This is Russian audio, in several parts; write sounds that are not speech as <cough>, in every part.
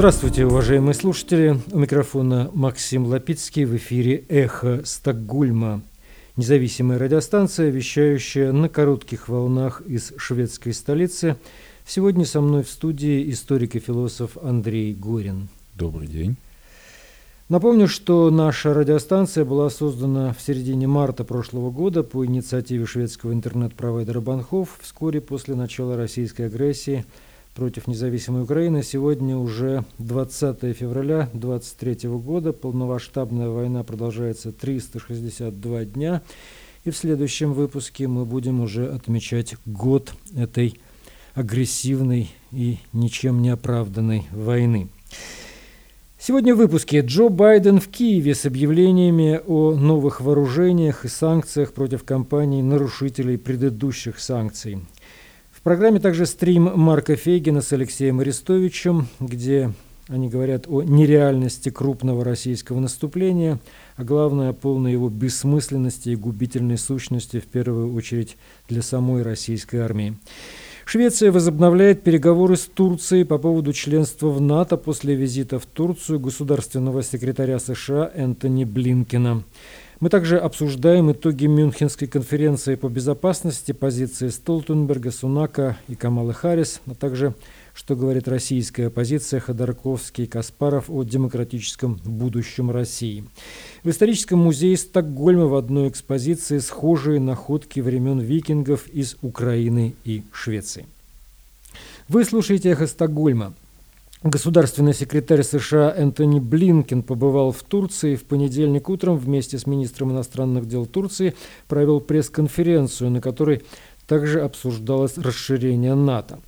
Здравствуйте, уважаемые слушатели. У микрофона Максим Лапицкий в эфире «Эхо Стокгольма». Независимая радиостанция, вещающая на коротких волнах из шведской столицы. Сегодня со мной в студии историк и философ Андрей Горин. Добрый день. Напомню, что наша радиостанция была создана в середине марта прошлого года по инициативе шведского интернет-провайдера Банхов вскоре после начала российской агрессии против независимой Украины. Сегодня уже 20 февраля 2023 года. Полномасштабная война продолжается 362 дня. И в следующем выпуске мы будем уже отмечать год этой агрессивной и ничем не оправданной войны. Сегодня в выпуске Джо Байден в Киеве с объявлениями о новых вооружениях и санкциях против компаний нарушителей предыдущих санкций. В программе также стрим Марка Фейгина с Алексеем Арестовичем, где они говорят о нереальности крупного российского наступления, а главное о полной его бессмысленности и губительной сущности, в первую очередь для самой российской армии. Швеция возобновляет переговоры с Турцией по поводу членства в НАТО после визита в Турцию государственного секретаря США Энтони Блинкина. Мы также обсуждаем итоги Мюнхенской конференции по безопасности, позиции Столтенберга, Сунака и Камалы Харрис, а также что говорит российская оппозиция Ходорковский и Каспаров о демократическом будущем России. В историческом музее Стокгольма в одной экспозиции схожие находки времен викингов из Украины и Швеции. Вы слушаете «Эхо Стокгольма». Государственный секретарь США Энтони Блинкен побывал в Турции в понедельник утром вместе с министром иностранных дел Турции, провел пресс-конференцию, на которой также обсуждалось расширение НАТО.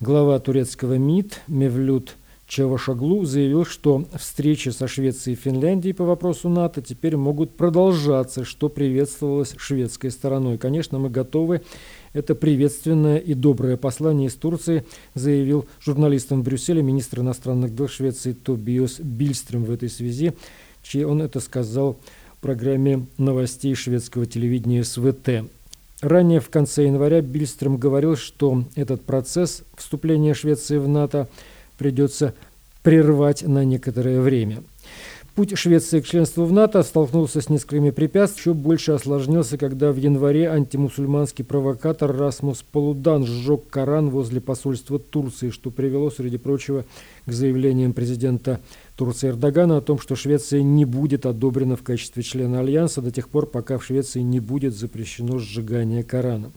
Глава турецкого МИД Мевлют Чавашаглу заявил, что встречи со Швецией и Финляндией по вопросу НАТО теперь могут продолжаться, что приветствовалось шведской стороной. Конечно, мы готовы. Это приветственное и доброе послание из Турции, заявил журналистам в Брюсселе министр иностранных дел Швеции Тобиос Бильстрем в этой связи. Он это сказал в программе новостей шведского телевидения СВТ. Ранее в конце января Бильстрем говорил, что этот процесс вступления Швеции в НАТО придется прервать на некоторое время. Путь Швеции к членству в НАТО столкнулся с несколькими препятствиями, еще больше осложнился, когда в январе антимусульманский провокатор Расмус Полудан сжег Коран возле посольства Турции, что привело, среди прочего, к заявлениям президента Турции Эрдогана о том, что Швеция не будет одобрена в качестве члена Альянса до тех пор, пока в Швеции не будет запрещено сжигание Корана.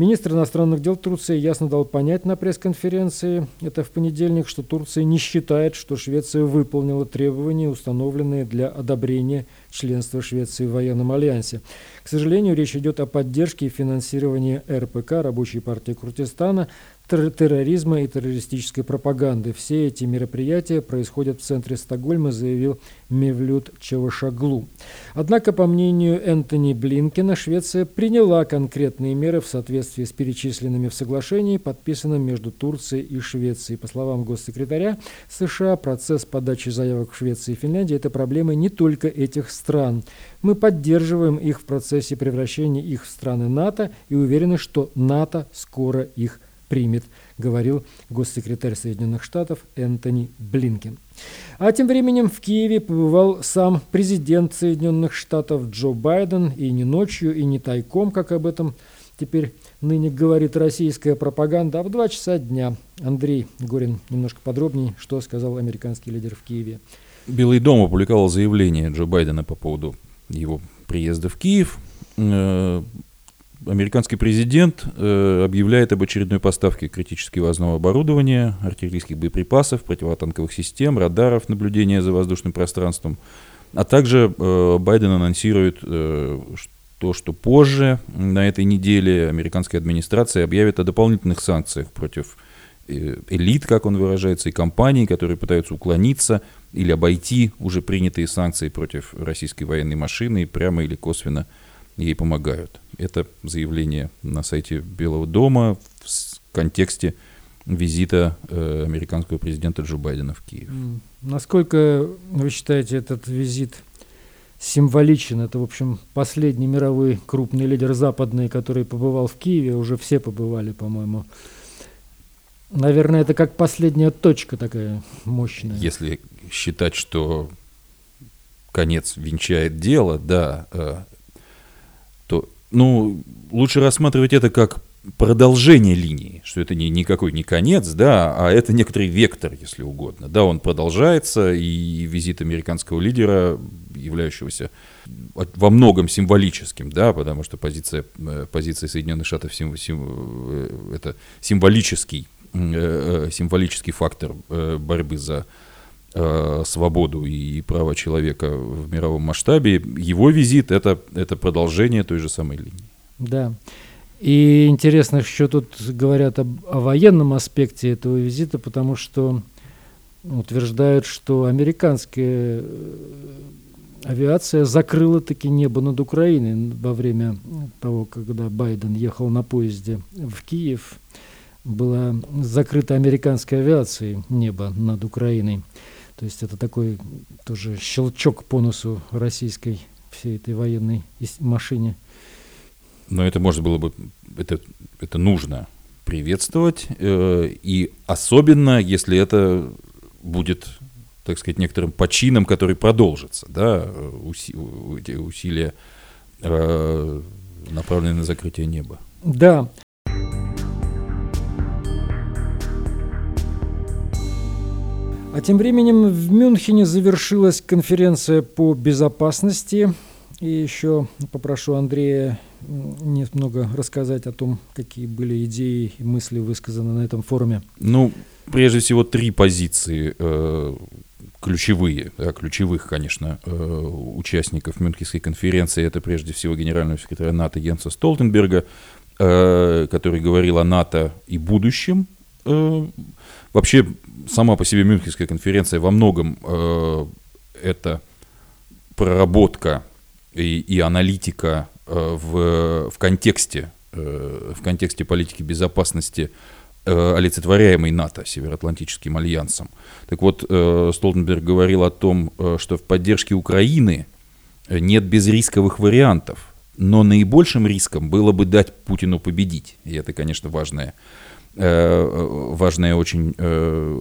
Министр иностранных дел Турции ясно дал понять на пресс-конференции, это в понедельник, что Турция не считает, что Швеция выполнила требования, установленные для одобрения членства Швеции в военном альянсе. К сожалению, речь идет о поддержке и финансировании РПК, Рабочей партии Куртистана, терроризма и террористической пропаганды. Все эти мероприятия происходят в центре Стокгольма, заявил Мевлют Чавашаглу. Однако, по мнению Энтони Блинкина, Швеция приняла конкретные меры в соответствии с перечисленными в соглашении, подписанном между Турцией и Швецией. По словам госсекретаря США, процесс подачи заявок в Швеции и Финляндии – это проблемы не только этих стран. Мы поддерживаем их в процессе превращения их в страны НАТО и уверены, что НАТО скоро их примет, говорил госсекретарь Соединенных Штатов Энтони Блинкен. А тем временем в Киеве побывал сам президент Соединенных Штатов Джо Байден и не ночью, и не тайком, как об этом теперь ныне говорит российская пропаганда, а в два часа дня. Андрей Горин немножко подробнее, что сказал американский лидер в Киеве. Белый дом опубликовал заявление Джо Байдена по поводу его приезда в Киев. Американский президент э, объявляет об очередной поставке критически важного оборудования, артиллерийских боеприпасов, противотанковых систем, радаров наблюдения за воздушным пространством. А также э, Байден анонсирует э, то, что позже на этой неделе американская администрация объявит о дополнительных санкциях против э, элит, как он выражается, и компаний, которые пытаются уклониться или обойти уже принятые санкции против российской военной машины прямо или косвенно ей помогают. Это заявление на сайте Белого дома в контексте визита э, американского президента Джо Байдена в Киев. Насколько вы считаете этот визит символичен? Это, в общем, последний мировой крупный лидер западный, который побывал в Киеве. Уже все побывали, по-моему. Наверное, это как последняя точка такая мощная. Если считать, что конец венчает дело, да, э, ну, лучше рассматривать это как продолжение линии, что это не никакой не конец, да, а это некоторый вектор, если угодно. Да, он продолжается, и визит американского лидера, являющегося во многом символическим, да, потому что позиция, э, позиция Соединенных Штатов сим, сим, э, это символический, э, символический фактор борьбы за свободу и права человека в мировом масштабе. Его визит это, это продолжение той же самой линии. Да. И интересно, еще тут говорят об, о военном аспекте этого визита, потому что утверждают, что американская э, авиация закрыла таки небо над Украиной во время того, когда Байден ехал на поезде в Киев. Была закрыта американской авиацией небо над Украиной. То есть это такой тоже щелчок по носу российской всей этой военной машине. Но это можно было бы, это, это нужно приветствовать, э, и особенно, если это будет, так сказать, некоторым почином, который продолжится, да, уси, эти усилия, э, направленные на закрытие неба. Да. А тем временем в Мюнхене завершилась конференция по безопасности. И еще попрошу Андрея немного рассказать о том, какие были идеи и мысли высказаны на этом форуме? Ну, прежде всего, три позиции э, ключевые, да, ключевых, конечно, э, участников Мюнхенской конференции. Это прежде всего генерального секретаря НАТО Йенса Столтенберга, э, который говорил о НАТО и будущем. Э, вообще, сама по себе Мюнхенская конференция во многом э, это проработка и, и аналитика Э, в, в контексте э, в контексте политики безопасности, э, олицетворяемой НАТО, Североатлантическим альянсом. Так вот, Столтенберг говорил о том, что в поддержке Украины нет безрисковых вариантов, но наибольшим риском было бы дать Путину победить. И это, конечно, важная, важная очень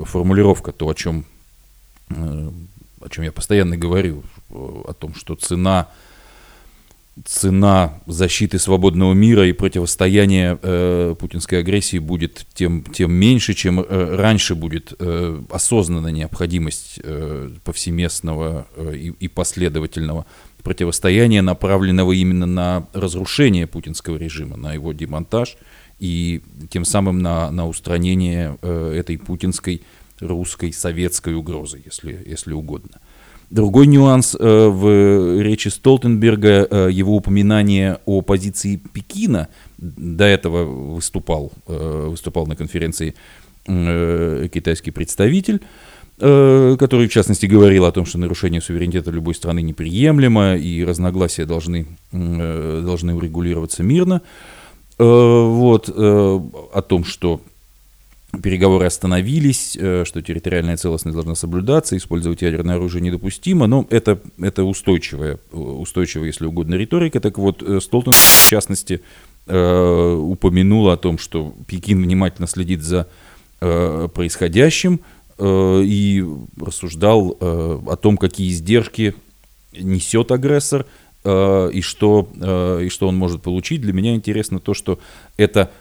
формулировка, то, о чем, о чем я постоянно говорю, о том, что цена цена защиты свободного мира и противостояния э, путинской агрессии будет тем, тем меньше, чем э, раньше будет э, осознанна необходимость э, повсеместного э, и, и последовательного противостояния, направленного именно на разрушение путинского режима, на его демонтаж и тем самым на, на устранение э, этой путинской русской советской угрозы, если, если угодно. Другой нюанс э, в речи Столтенберга, э, его упоминание о позиции Пекина, до этого выступал, э, выступал на конференции китайский представитель, который, в частности, говорил о том, что нарушение суверенитета любой страны неприемлемо и разногласия должны, должны урегулироваться мирно. Вот, о том, что переговоры остановились, э, что территориальная целостность должна соблюдаться, использовать ядерное оружие недопустимо, но это, это устойчивая, устойчивая, если угодно, риторика. Так вот, э, Столтен, в частности, э, упомянул о том, что Пекин внимательно следит за происходящим и рассуждал о том, какие издержки несет агрессор и что, и что он может получить. Для меня интересно то, что это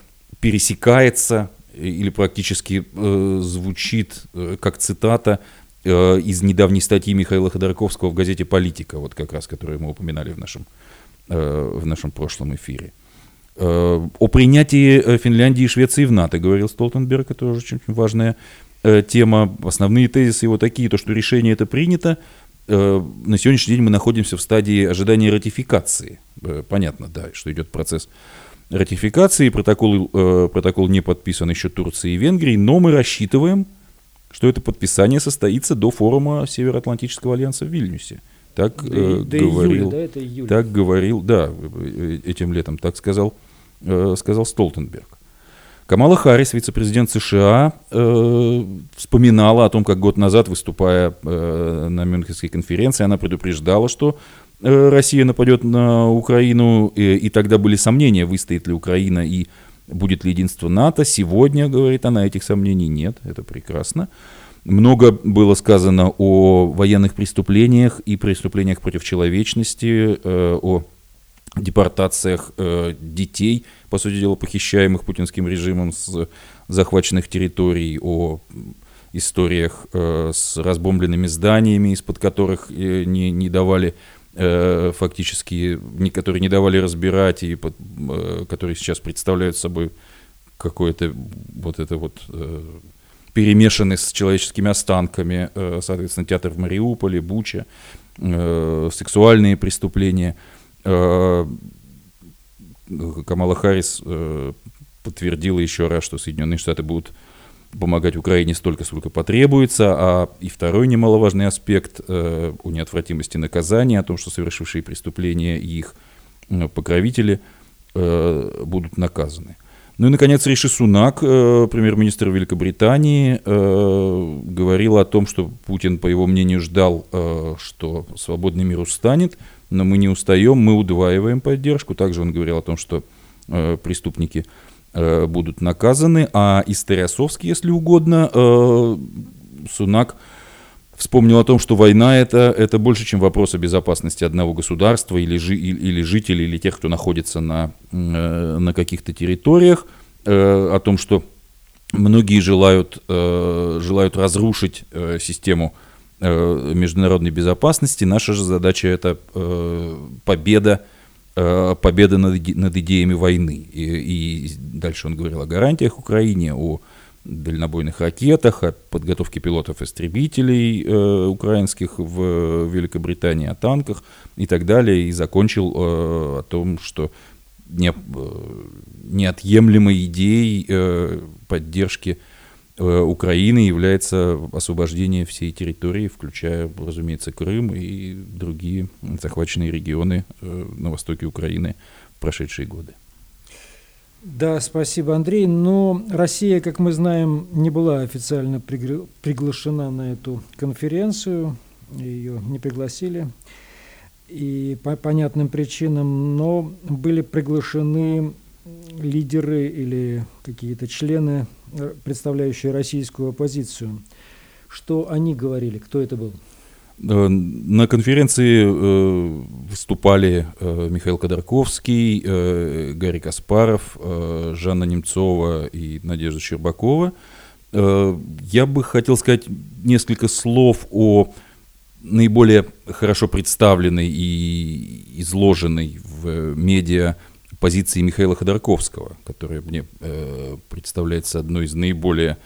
пересекается или практически э, звучит э, как цитата э, из недавней статьи Михаила Ходорковского в газете «Политика», вот как раз, которую мы упоминали в нашем, э, в нашем прошлом эфире. Э, о принятии э, Финляндии и Швеции в НАТО, говорил Столтенберг, это тоже очень важная э, тема. Основные тезисы его такие, то, что решение это принято, э, на сегодняшний день мы находимся в стадии ожидания ратификации. Э, понятно, да, что идет процесс ратификации. Протокол, э, протокол не подписан еще Турцией и Венгрией, но мы рассчитываем, что это подписание состоится до форума Североатлантического альянса в Вильнюсе. Так э, до говорил, июля, да, это июль. так говорил, да, э, этим летом так сказал, э, сказал Столтенберг. Камала Харрис, вице-президент США, э, вспоминала о том, как год назад, выступая э, на Мюнхенской конференции, она предупреждала, что Россия нападет на Украину, и, и тогда были сомнения, выстоит ли Украина и будет ли единство НАТО. Сегодня, говорит она, этих сомнений нет, это прекрасно. Много было сказано о военных преступлениях и преступлениях против человечности, э, о депортациях э, детей, по сути дела, похищаемых путинским режимом с захваченных территорий, о историях э, с разбомбленными зданиями, из-под которых не, не давали фактически, которые не давали разбирать и под, которые сейчас представляют собой какое-то вот это вот перемешаны с человеческими останками, соответственно, театр в Мариуполе, Буча, сексуальные преступления – Э, Камала Харрис э, подтвердила еще раз, что Соединенные Штаты будут помогать Украине столько, сколько потребуется. А и второй немаловажный аспект э, о неотвратимости наказания, о том, что совершившие преступления и их покровители будут наказаны. Ну и, наконец, Риши Сунак, премьер-министр Великобритании, говорил о том, что Путин, по его мнению, ждал, что свободный мир устанет – но мы не устаем, мы удваиваем поддержку. Также он говорил о том, что э, преступники э, будут наказаны, а Историасовский, если угодно, э, Сунак вспомнил о том, что война это, это больше, чем вопрос о безопасности одного государства или, жи, или жителей, или тех, кто находится на, э, на каких-то территориях, о том, что многие желают, желают разрушить систему международной безопасности. Наша же задача это победа, э, победа над, над идеями войны. И, и дальше он говорил о гарантиях Украине, о дальнобойных ракетах, о подготовке пилотов-истребителей э, украинских в Великобритании, о танках и так далее. И закончил э, о том, что не, э, неотъемлемой идеей э, поддержки Украины является освобождение всей территории, включая, разумеется, Крым и другие захваченные регионы э, на востоке Украины в прошедшие годы. Да, спасибо, Андрей. Но Россия, как мы знаем, не была официально приглашена на эту конференцию, ее не пригласили и по понятным причинам, но были приглашены лидеры или какие-то члены Э, представляющие российскую оппозицию. Что они говорили? Кто это был? Э, на конференции э, выступали Михаил Ходорковский, Гарри Каспаров, Жанна Немцова и Надежда Щербакова. Я бы хотел сказать несколько слов о наиболее хорошо представленной и изложенной в медиа позиции Михаила Ходорковского, которая мне э, представляется одной из наиболее,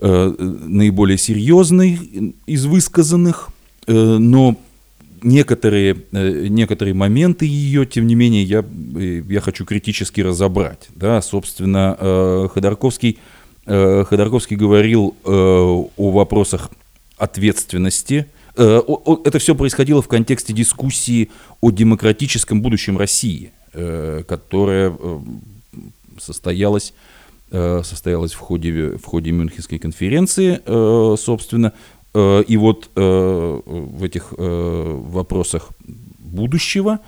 э, наиболее серьезной из высказанных, э, но некоторые, э, некоторые моменты ее, тем не менее, я, э, я хочу критически разобрать. Да? Собственно, э, Ходорковский, э, Ходорковский говорил э, о вопросах ответственности, э, это все происходило в контексте дискуссии о демократическом будущем России. Э, которая э, состоялась, э, состоялась в ходе, в ходе Мюнхенской конференции, собственно. И вот в этих вопросах будущего,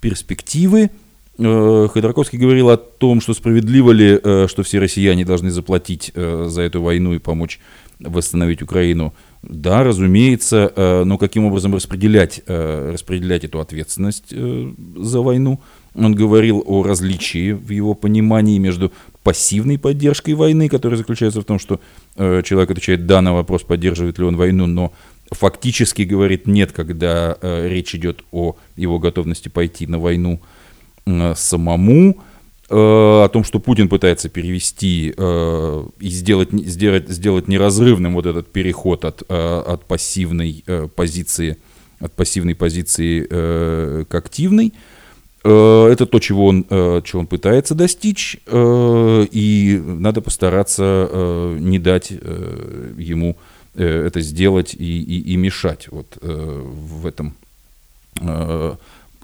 перспективы, Ходорковский говорил о том, что справедливо ли, что все россияне должны заплатить за эту войну и помочь восстановить Украину. Да, разумеется, но каким образом распределять, распределять эту ответственность за войну – он говорил о различии в его понимании между пассивной поддержкой войны, которая заключается в том, что э, человек отвечает «да» на вопрос, поддерживает ли он войну, но фактически говорит «нет», когда э, речь идет о его готовности пойти на войну э, самому, э, о том, что Путин пытается перевести э, и сделать, сделать, сделать неразрывным вот этот переход от, э, от пассивной э, позиции, от пассивной позиции э, к активной. Это то, чего он, э, чего он пытается достичь, э, и надо постараться не дать ему это сделать и, и, и мешать вот в этом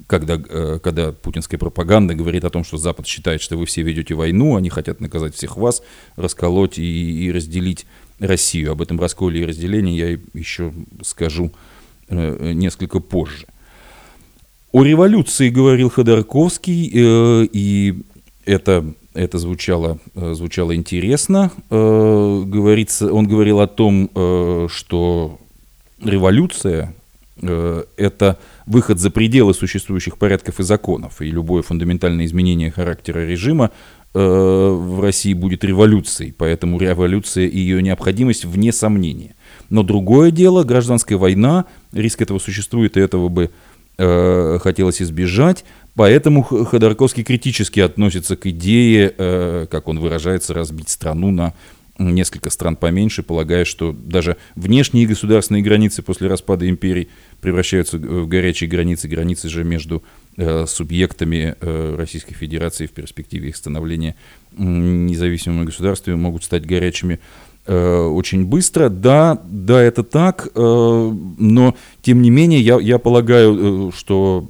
когда, когда путинская пропаганда говорит о том, что Запад считает, что вы все ведете войну, они хотят наказать всех вас, расколоть и, и разделить Россию. Об этом расколе и разделении я еще скажу несколько позже. О революции говорил Ходорковский, э, и это это звучало, звучало интересно. Говорится, он говорил о том, что революция – это выход за пределы существующих порядков и законов, и любое фундаментальное изменение характера режима в России будет революцией, поэтому революция и ее необходимость вне сомнения. Но другое дело, гражданская война, риск этого существует, и этого бы э, хотелось избежать. Поэтому Ходорковский критически относится к идее, э, как он выражается, разбить страну на несколько стран поменьше, полагая, что даже внешние государственные границы после распада империй превращаются в горячие границы, границы же между э, субъектами э, Российской Федерации в перспективе их становления независимыми государствами могут стать горячими очень быстро. Да, да, это так, э, но тем не менее я, я полагаю, э, что,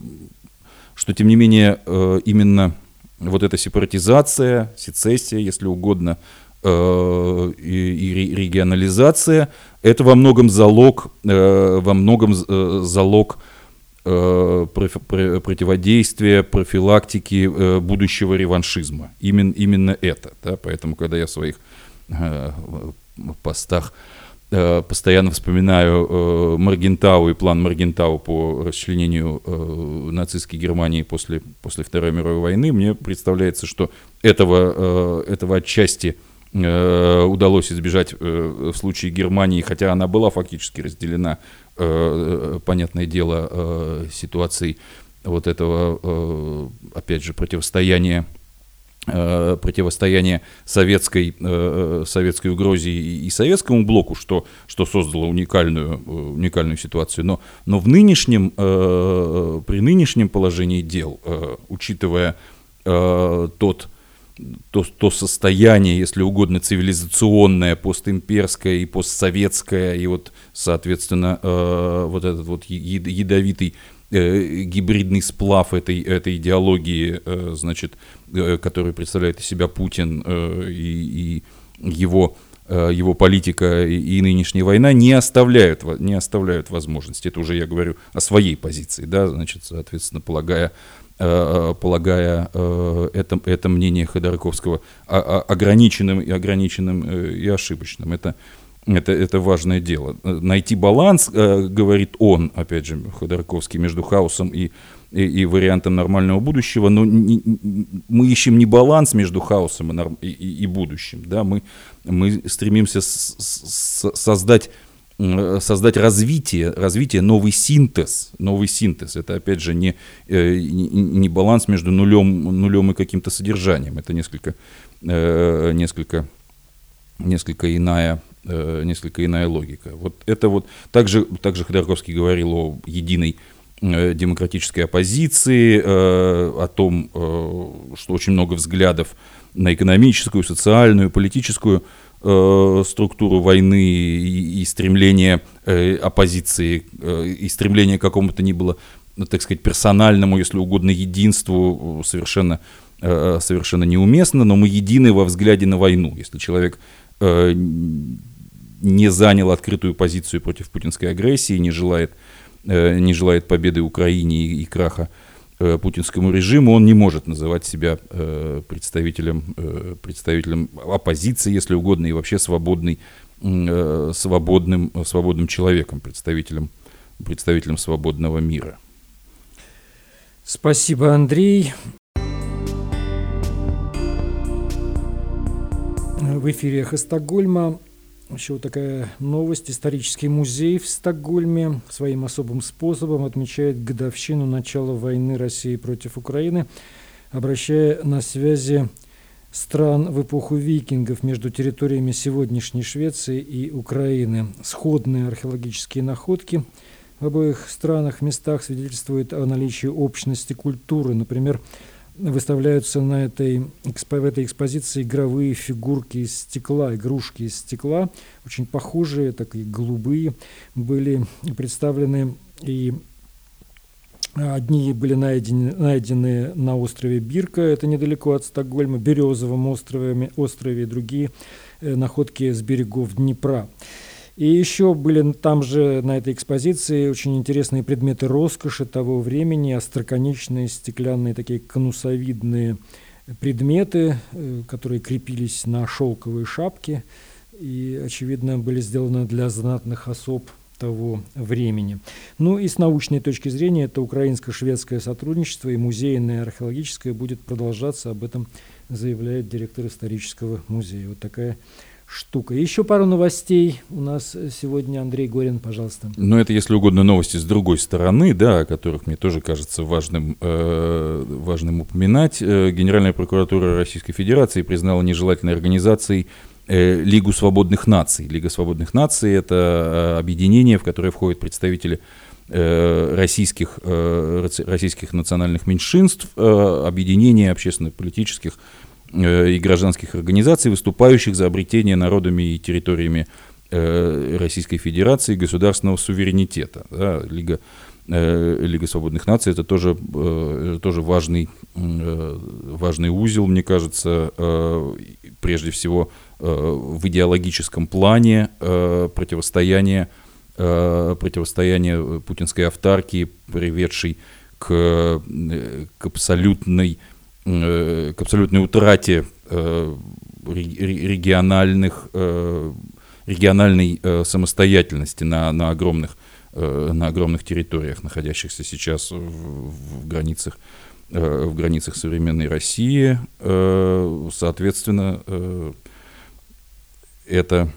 что тем не менее именно вот эта сепаратизация, сецессия, если угодно, и, и регионализация, это во многом залог, во многом залог противодействия, профилактики будущего реваншизма. Именно, именно это. Да? Поэтому, когда я в своих постах э, постоянно вспоминаю э, Маргентау и план Маргентау по расчленению э, нацистской Германии после, после Второй мировой войны, мне представляется, что этого, этого отчасти удалось избежать в случае Германии, хотя она была фактически разделена, понятное дело, ситуацией вот этого, опять же, противостояния Э, противостояние советской, э, советской угрозе и, советскому блоку, что, что создало уникальную, э, уникальную ситуацию. Но, но в нынешнем, при нынешнем положении дел, учитывая тот, то, то состояние, если угодно, цивилизационное, постимперское и постсоветское, и вот, соответственно, вот этот вот ядовитый Э, гибридный сплав этой, этой идеологии, э, значит, э, который представляет из себя Путин и, и его его политика и нынешняя война не оставляют, не оставляют возможности. Это уже я говорю о своей позиции, да, значит, соответственно, полагая, полагая это, это мнение Ходорковского ограниченным и ограниченным и ошибочным. Это, это, это важное дело. Найти баланс, э, говорит он, опять же, Ходорковский, между хаосом и, и, и вариантом нормального будущего, но не, мы ищем не баланс между хаосом и, норм, и, и будущим, да, мы, мы стремимся с, с, создать создать развитие, развитие, новый синтез, новый синтез. Это, опять же, не, э, не, баланс между нулем, нулем и каким-то содержанием. Это несколько, э, несколько, несколько иная э, несколько иная логика. Вот это вот также, также Ходорковский говорил о единой э, демократической оппозиции, э, о том, э, что очень много взглядов на экономическую, социальную, политическую э, структуру войны и, и стремление э, оппозиции, э, и стремление к какому-то ни было, ну, так сказать, персональному, если угодно, единству совершенно, э, совершенно неуместно, но мы едины во взгляде на войну. Если человек э, не занял открытую позицию против путинской агрессии, не желает, э, не желает победы Украине и, и краха э, путинскому режиму, он не может называть себя э, представителем, представителем оппозиции, если угодно, и вообще свободный, свободным, свободным человеком, представителем, представителем свободного мира. Спасибо, Андрей. В эфире «Эхо Стокгольма» Еще вот такая новость. Исторический музей в Стокгольме своим особым способом отмечает годовщину начала войны России против Украины, обращая на связи стран в эпоху викингов между территориями сегодняшней Швеции и Украины. Сходные археологические находки в обоих странах местах свидетельствуют о наличии общности культуры. Например, выставляются на этой, в этой экспозиции игровые фигурки из стекла, игрушки из стекла, очень похожие, такие голубые, были представлены и Одни были найдены, найдены на острове Бирка, это недалеко от Стокгольма, Березовом острове, острове другие э, находки с берегов Днепра. И еще были там же на этой экспозиции очень интересные предметы роскоши того времени, остроконечные стеклянные такие конусовидные предметы, э, которые крепились на шелковые шапки и, очевидно, были сделаны для знатных особ того времени. Ну и с научной точки зрения это украинско-шведское сотрудничество и музейное, и археологическое будет продолжаться. Об этом заявляет директор исторического музея. Вот такая штука. Еще пару новостей у нас сегодня. Андрей Горин, пожалуйста. Ну, это, если угодно, новости с другой стороны, да, о которых мне тоже кажется важным, э, важным упоминать. Э, Генеральная прокуратура Российской Федерации признала нежелательной организацией э, Лигу свободных наций. Лига свободных наций – это э, объединение, в которое входят представители российских, российских национальных меньшинств, объединения общественно-политических и гражданских организаций, выступающих за обретение народами и территориями э, Российской Федерации государственного суверенитета. Да, Лига, э, Лига свободных наций это тоже, тоже важный, важный узел, мне кажется, прежде всего в идеологическом плане противостояния, противостояния путинской автаркии, приведшей к, к абсолютной Э, к абсолютной утрате э, региональных, э, региональной самостоятельности на, на, огромных, на огромных территориях, находящихся сейчас в, в границах в границах современной России. Соответственно, это,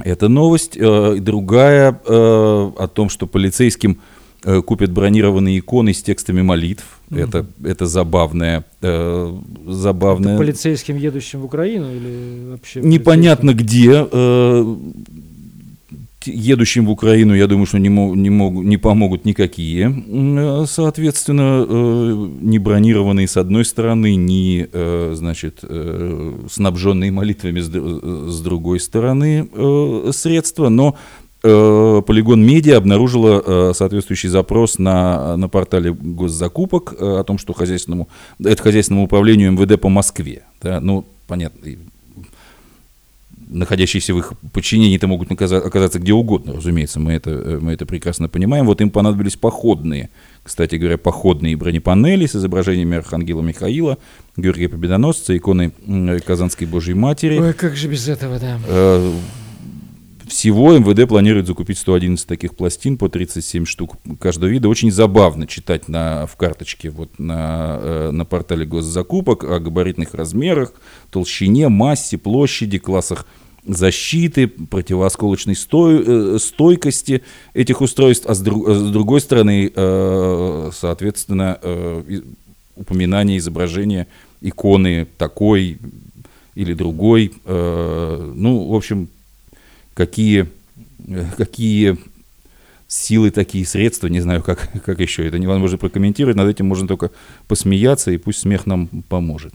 это новость. Другая о том, что полицейским Э, купят бронированные иконы с текстами молитв. Угу. Это, это забавное. Э, забавное. Это полицейским, едущим в Украину или вообще? Непонятно где. Э, едущим в Украину, я думаю, что не, мог, не, мог, не помогут никакие. Э, соответственно, э, не бронированные с одной стороны, не э, значит, э, снабженные молитвами с, с другой стороны э, средства. Но Э, Полигон Медиа обнаружила э, соответствующий запрос на, на портале госзакупок э, о том, что хозяйственному, это хозяйственному управлению МВД по Москве. Да, ну, понятно, находящиеся в их подчинении это могут оказаться где угодно, разумеется, мы это, мы это прекрасно понимаем. Вот им понадобились походные, кстати говоря, походные бронепанели с изображениями Архангела Михаила, Георгия Победоносца, иконы Казанской Божьей Матери. Ой, как же без этого, да. Всего МВД планирует закупить 111 таких пластин по 37 штук каждого вида. Очень забавно читать на, в карточке вот на, э, на портале госзакупок о габаритных размерах, толщине, массе, площади, классах защиты, противоосколочной стой, э, стойкости этих устройств, а с, друг, с другой стороны, э, соответственно, упоминание изображения иконы такой или другой. Ну, в общем, какие, какие силы, такие средства, не знаю, как, как еще это невозможно прокомментировать, над этим можно только посмеяться, и пусть смех нам поможет.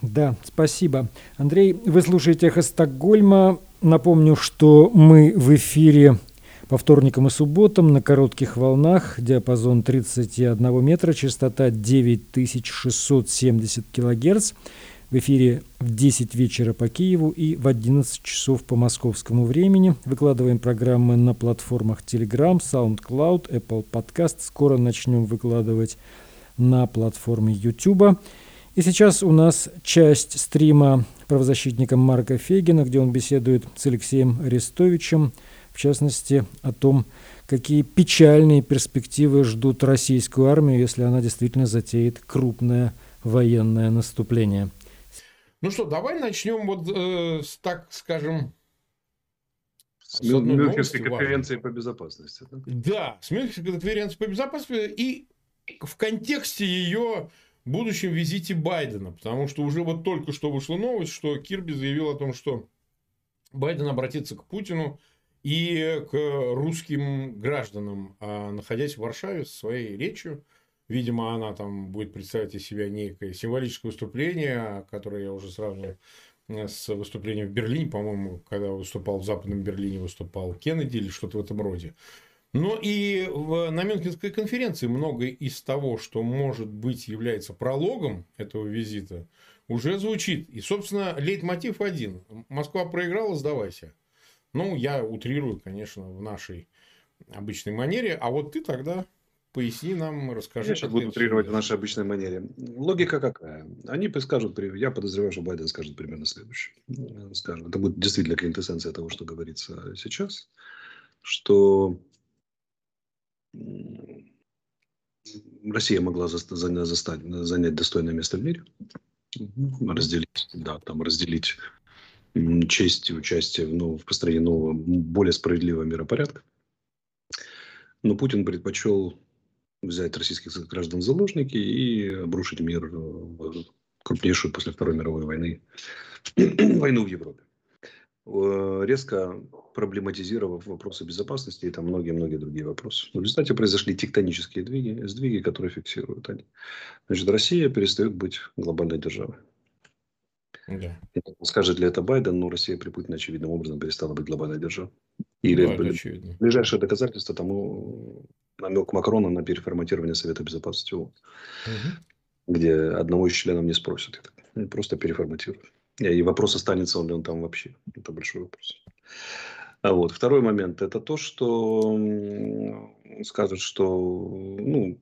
Да, спасибо. Андрей, вы слушаете «Эхо Стокгольма». Напомню, что мы в эфире по вторникам и субботам на коротких волнах, диапазон 31 метра, частота 9670 килогерц в эфире в 10 вечера по Киеву и в 11 часов по московскому времени. Выкладываем программы на платформах Telegram, SoundCloud, Apple Podcast. Скоро начнем выкладывать на платформе YouTube. И сейчас у нас часть стрима правозащитника Марка Фегина, где он беседует с Алексеем Арестовичем, в частности, о том, какие печальные перспективы ждут российскую армию, если она действительно затеет крупное военное наступление. Ну что, давай начнем вот э, с, так скажем... С, с Мюнхенской конференции по безопасности. Да, да с Мюнхенской конференции по безопасности и в контексте ее будущем визите Байдена, потому что уже вот только что вышла новость, что Кирби заявил о том, что Байден обратится к Путину и к русским гражданам, а, находясь в Варшаве со своей речью, Видимо, она там будет представить из себя некое символическое выступление, которое я уже сравнил э, с выступлением в Берлине, по-моему, когда выступал в Западном Берлине, выступал Кеннеди или что-то в этом роде. Но и в, на Мюнхенской конференции многое из того, что, может быть, является прологом этого визита, уже звучит. И, собственно, лейтмотив один. Москва проиграла, сдавайся. Ну, я утрирую, конечно, в нашей обычной манере. А вот ты тогда Поясни нам, расскажи. Я сейчас буду утрировать в нашей обычной манере. Логика какая? Они скажут, я подозреваю, что Байден скажет примерно следующее. Скажем, это будет действительно квинтэссенция того, что говорится сейчас, что Россия могла занять, занять достойное место в мире, разделить, да, там разделить честь и участие в, ну, в построении нового, более справедливого миропорядка. Но Путин предпочел взять российских граждан в заложники и обрушить мир в крупнейшую после Второй мировой войны <clears throat> войну в Европе. Э, резко проблематизировав вопросы безопасности и там многие-многие другие вопросы. В результате произошли тектонические сдвиги, сдвиги, которые фиксируют они. Значит, Россия перестает быть глобальной державой. Да. Скажет ли это Байден, но Россия при Путине очевидным образом перестала быть глобальной державой. Или да, очевидно. ближайшее доказательство тому намек Макрона на переформатирование Совета Безопасности ООН, угу. где одного из членов не спросят, просто переформатируют. И вопрос, останется он ли он там вообще. Это большой вопрос. А вот. Второй момент – это то, что скажут, что ну,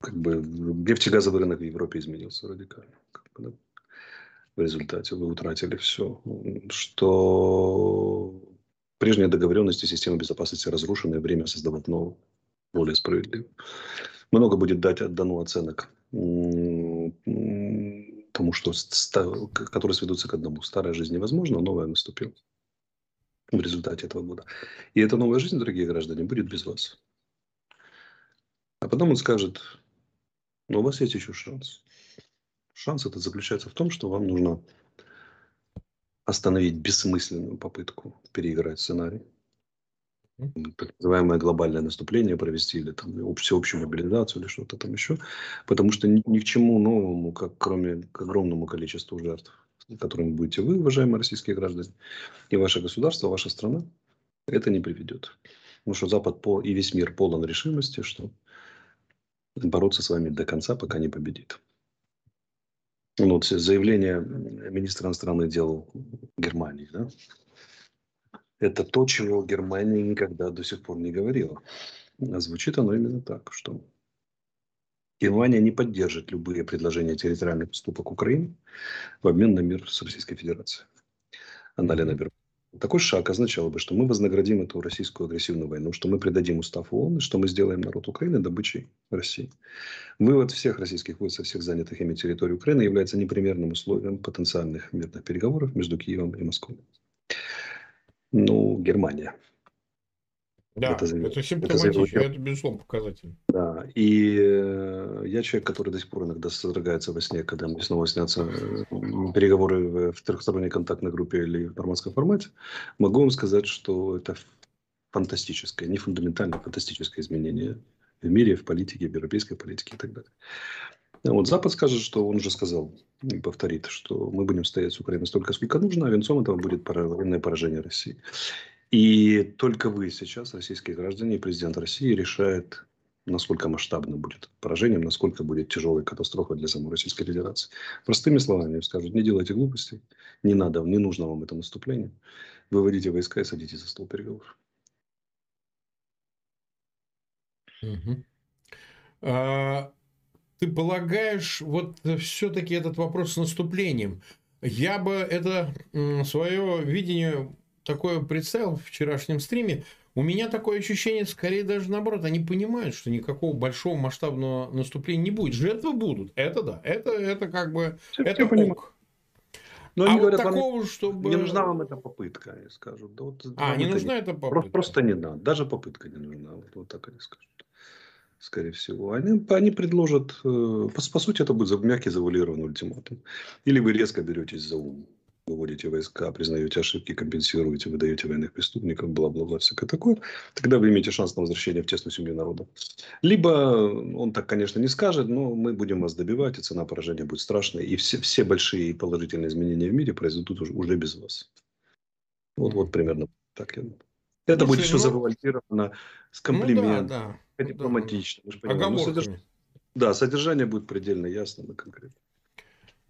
как бы нефтегазовый рынок в Европе изменился радикально. Как бы, да? В результате вы утратили все. Что прежние договоренности системы безопасности разрушены, время создавать новую, более справедливую. Много будет дать отдано оценок тому, что, которые сведутся к одному. Старая жизнь невозможна, новая наступила в результате этого года. И эта новая жизнь, дорогие граждане, будет без вас. А потом он скажет, но у вас есть еще шанс. Шанс это заключается в том, что вам нужно остановить бессмысленную попытку переиграть сценарий так называемое глобальное наступление провести или там всеобщую мобилизацию или что-то там еще. Потому что ни, ни к чему новому, как кроме к огромному количеству жертв, которыми будете вы, уважаемые российские граждане, и ваше государство, ваша страна, это не приведет. Потому что Запад по, и весь мир полон решимости, что бороться с вами до конца, пока не победит. Ну, вот заявление министра иностранных дел Германии, да, это то, чего Германия никогда до сих пор не говорила. А звучит оно именно так, что Германия не поддержит любые предложения территориальных поступок Украины в обмен на мир с Российской Федерацией. Аналина Берг. Такой шаг означал бы, что мы вознаградим эту российскую агрессивную войну, что мы предадим устав ООН, что мы сделаем народ Украины добычей России. Вывод всех российских войск со всех занятых ими территорий Украины является непримерным условием потенциальных мирных переговоров между Киевом и Москвой. Ну, Германия. Да, это, это симптоматично, это, это безусловно показатель. Да, и э, я человек, который до сих пор иногда содрогается во сне, когда мне снова снятся э, переговоры в трехсторонней контактной группе или в нормандском формате, могу вам сказать, что это фантастическое, не фундаментальное, фантастическое изменение в мире, в политике, в европейской политике и так далее. Вот Запад скажет, что он уже сказал и повторит, что мы будем стоять с Украиной столько, сколько нужно, а венцом этого будет военное поражение России. И только вы сейчас, российские граждане и президент России, решает, насколько масштабно будет поражение, насколько будет тяжелая катастрофа для самой Российской Федерации. Простыми словами скажут, не делайте глупостей, не надо, не нужно вам это наступление. Выводите войска и садитесь за стол переговоров. Угу. Ты полагаешь, вот все-таки этот вопрос с наступлением? Я бы это свое видение такое представил в вчерашнем стриме. У меня такое ощущение, скорее даже наоборот, они понимают, что никакого большого масштабного наступления не будет. Жертвы будут, это да, это, это как бы, все, это все ок. Но а вот говорят, такого, вам, чтобы... Не нужна вам эта попытка, они скажут. Да вот, а, не нужна эта попытка? Просто, просто не надо, даже попытка не нужна, вот, вот так они скажут скорее всего. Они, они предложат, э, по, по сути, это будет мягкий завуалированный ультиматум. Или вы резко беретесь за ум, выводите войска, признаете ошибки, компенсируете, выдаете военных преступников, бла-бла-бла, всякое такое. Тогда вы имеете шанс на возвращение в тесную семью народа. Либо он так, конечно, не скажет, но мы будем вас добивать, и цена поражения будет страшной, и все, все большие положительные изменения в мире произойдут уже, уже без вас. Вот, вот примерно так я думаю. Это будет все ну... завуалировано с комплиментом. Ну, да, да дипломатично. Ну, содерж... Да, содержание будет предельно ясным и конкретным.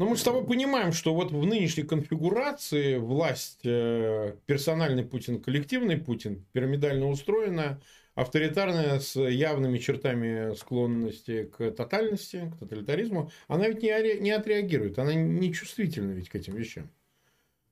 Но мы с тобой понимаем, что вот в нынешней конфигурации власть, э, персональный Путин, коллективный Путин, пирамидально устроена, авторитарная с явными чертами склонности к тотальности, к тоталитаризму, она ведь не, не отреагирует, она не чувствительна ведь к этим вещам.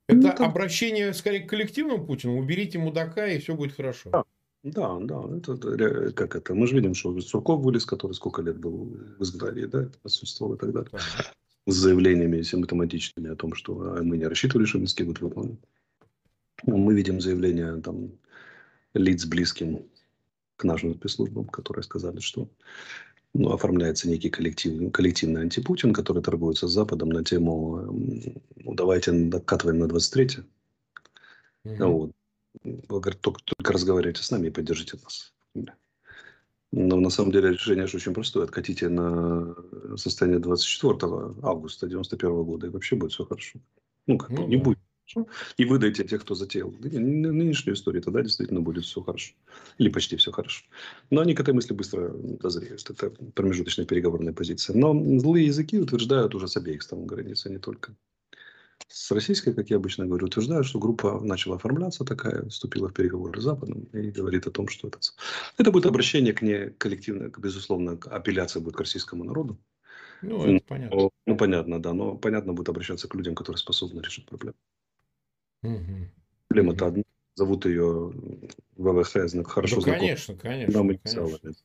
Это ну, там... обращение скорее к коллективному Путину, уберите мудака, и все будет хорошо. Да. Да, да, это как это. Мы же видим, что Сурков вылез, который сколько лет был в изгнании, да, отсутствовал и так далее. Да. С заявлениями симптоматичными о том, что мы не рассчитывали, что Минский будет выполнен. Ну, мы видим заявления там лиц близким к нашим спецслужбам, которые сказали, что ну, оформляется некий коллектив, коллективный антипутин, который торгуется с Западом на тему ну, давайте накатываем на 23 угу. Вот. Говорит, только, только разговаривайте с нами и поддержите нас. Но на самом деле решение же очень простое. Откатите на состояние 24 августа 91 года, и вообще будет все хорошо. Ну, как ну, не да. будет и выдайте тех, кто затеял нынешнюю историю, тогда действительно будет все хорошо. Или почти все хорошо. Но они к этой мысли быстро дозреют. Это промежуточная переговорная позиция. Но злые языки утверждают уже с обеих сторон границы, не только с российской, как я обычно говорю, утверждают, что группа начала оформляться такая, вступила в переговоры с Западом и говорит о том, что это, это будет обращение к не коллективно, безусловно, апелляция будет к российскому народу. Ну, это понятно. Ну, понятно, да. Но понятно будет обращаться к людям, которые способны решить проблему. Угу. Проблема-то одна. Зовут ее ВВХ, знак хорошо ну, конечно, конечно. Нам конечно.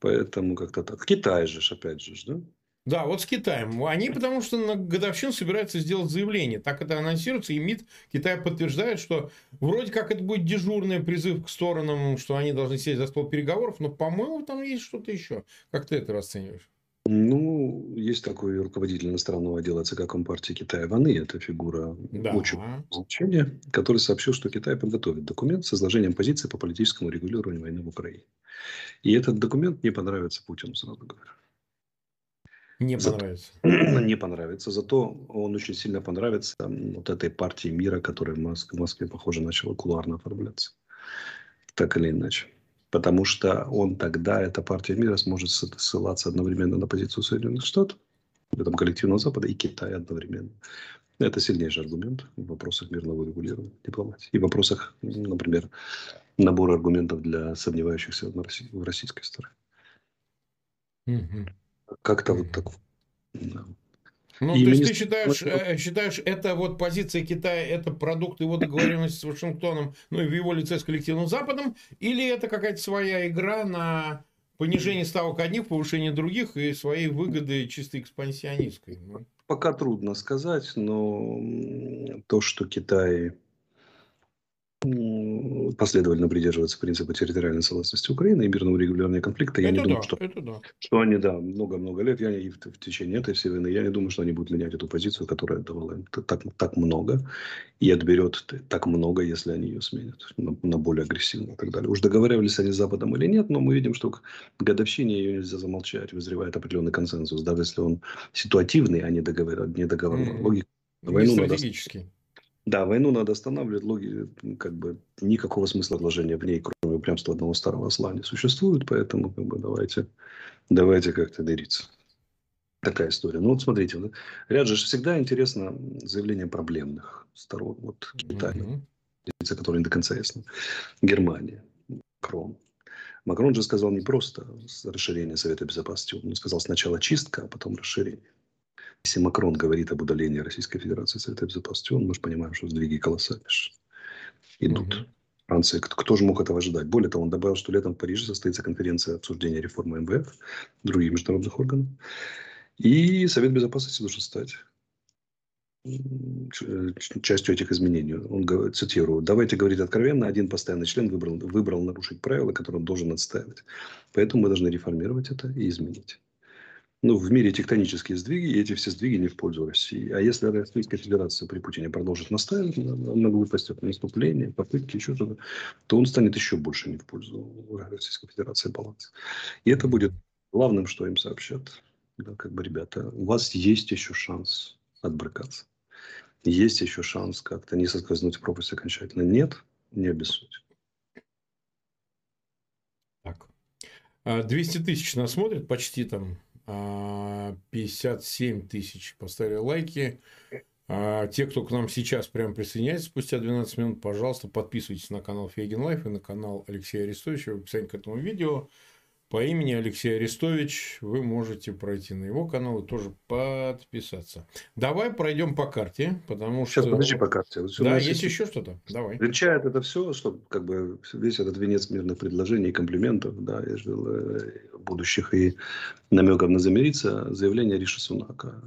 Поэтому как-то так. Китай же, опять же, да? Да, вот с Китаем. Они потому что на годовщину собираются сделать заявление. Так это анонсируется, и МИД Китая подтверждает, что вроде как это будет дежурный призыв к сторонам, что они должны сесть за стол переговоров, но, по-моему, там есть что-то еще. Как ты это расцениваешь? Ну, есть такой руководитель иностранного отдела ЦК Компартии Китая Ваны, это фигура да. очень значения, который сообщил, что Китай подготовит документ с изложением позиции по политическому регулированию войны в Украине. И этот документ не понравится Путину, сразу говорю. Не понравится. Зато, <clears throat> не понравится. Зато он очень сильно понравится вот этой партии мира, которая в Москве, в Москве похоже, начала кулуарно оформляться. Так или иначе. Потому что он тогда, эта партия мира, сможет ссылаться одновременно на позицию Соединенных Штатов, этом коллективного Запада и Китая одновременно. Это сильнейший аргумент в вопросах мирного регулирования дипломатии. И в вопросах, например, набора аргументов для сомневающихся в российской стороне. Угу. Как-то вот так. Ну, и то есть ты считаешь, э, считаешь, это вот позиция Китая, это продукт его договоренности с Вашингтоном, ну и в его лице с коллективным Западом, или это какая-то своя игра на понижение ставок одних, повышение других и своей выгоды чисто экспансионистской? Ну. Пока трудно сказать, но то, что Китай последовательно придерживаться принципа территориальной целостности Украины и мирного регулирования конфликта. Я это не да, думаю, что, да. что они, да, много-много лет, я и в, в течение этой всей войны, я не думаю, что они будут менять эту позицию, которая давала им так, так много и отберет так много, если они ее сменят на, на более агрессивную и так далее. Уж договаривались они с Западом или нет, но мы видим, что к годовщине ее нельзя замолчать, вызревает определенный консенсус, даже если он ситуативный, а не договор, не договорной. Mm-hmm. Логика. Войну. Надо да, войну надо останавливать, логи, как бы никакого смысла вложения в ней, кроме упрямства одного старого осла, не существует, поэтому как бы давайте, давайте как-то дериться. Такая история. Ну вот смотрите, да, ряд же всегда интересно заявление проблемных сторон. Вот Китай, mm-hmm. которые не до конца ясно. Германия, Макрон. Макрон же сказал не просто расширение Совета Безопасности, он сказал сначала чистка, а потом расширение. Если Макрон говорит об удалении Российской Федерации Совета Безопасности, он, мы же понимаем, что сдвиги колоссальные идут. Угу. Франция, кто, кто же мог этого ожидать? Более того, он добавил, что летом в Париже состоится конференция обсуждения реформы МВФ, других международных органов. И Совет Безопасности должен стать частью этих изменений. Он говорит, цитирую, давайте говорить откровенно, один постоянный член выбрал, выбрал нарушить правила, которые он должен отстаивать. Поэтому мы должны реформировать это и изменить ну, в мире тектонические сдвиги, и эти все сдвиги не в пользу России. А если Российская Федерация при Путине продолжит настаивать на, на глупостях, наступления, попытки, еще что-то, то он станет еще больше не в пользу Российской Федерации баланс. И это будет главным, что им сообщат. Да, как бы, ребята, у вас есть еще шанс отбрыкаться. Есть еще шанс как-то не соскользнуть в пропасть окончательно. Нет, не обессудь. Так. 200 а, тысяч нас смотрят, почти там 57 а, тысяч поставили лайки. А те, кто к нам сейчас прям присоединяется спустя 12 минут, пожалуйста, подписывайтесь на канал Feygin Live и на канал Алексея Арестовича в описании к этому видео по имени Алексей Арестович. Вы можете пройти на его канал и тоже подписаться. Давай пройдем по карте, потому Сейчас, что... подожди по карте. Вот Да, есть еще что-то? Давай. Венчает это все, что как бы весь этот венец мирных предложений и комплиментов, да, я ждал э, будущих и намеков на замириться, заявление Риши Сунака.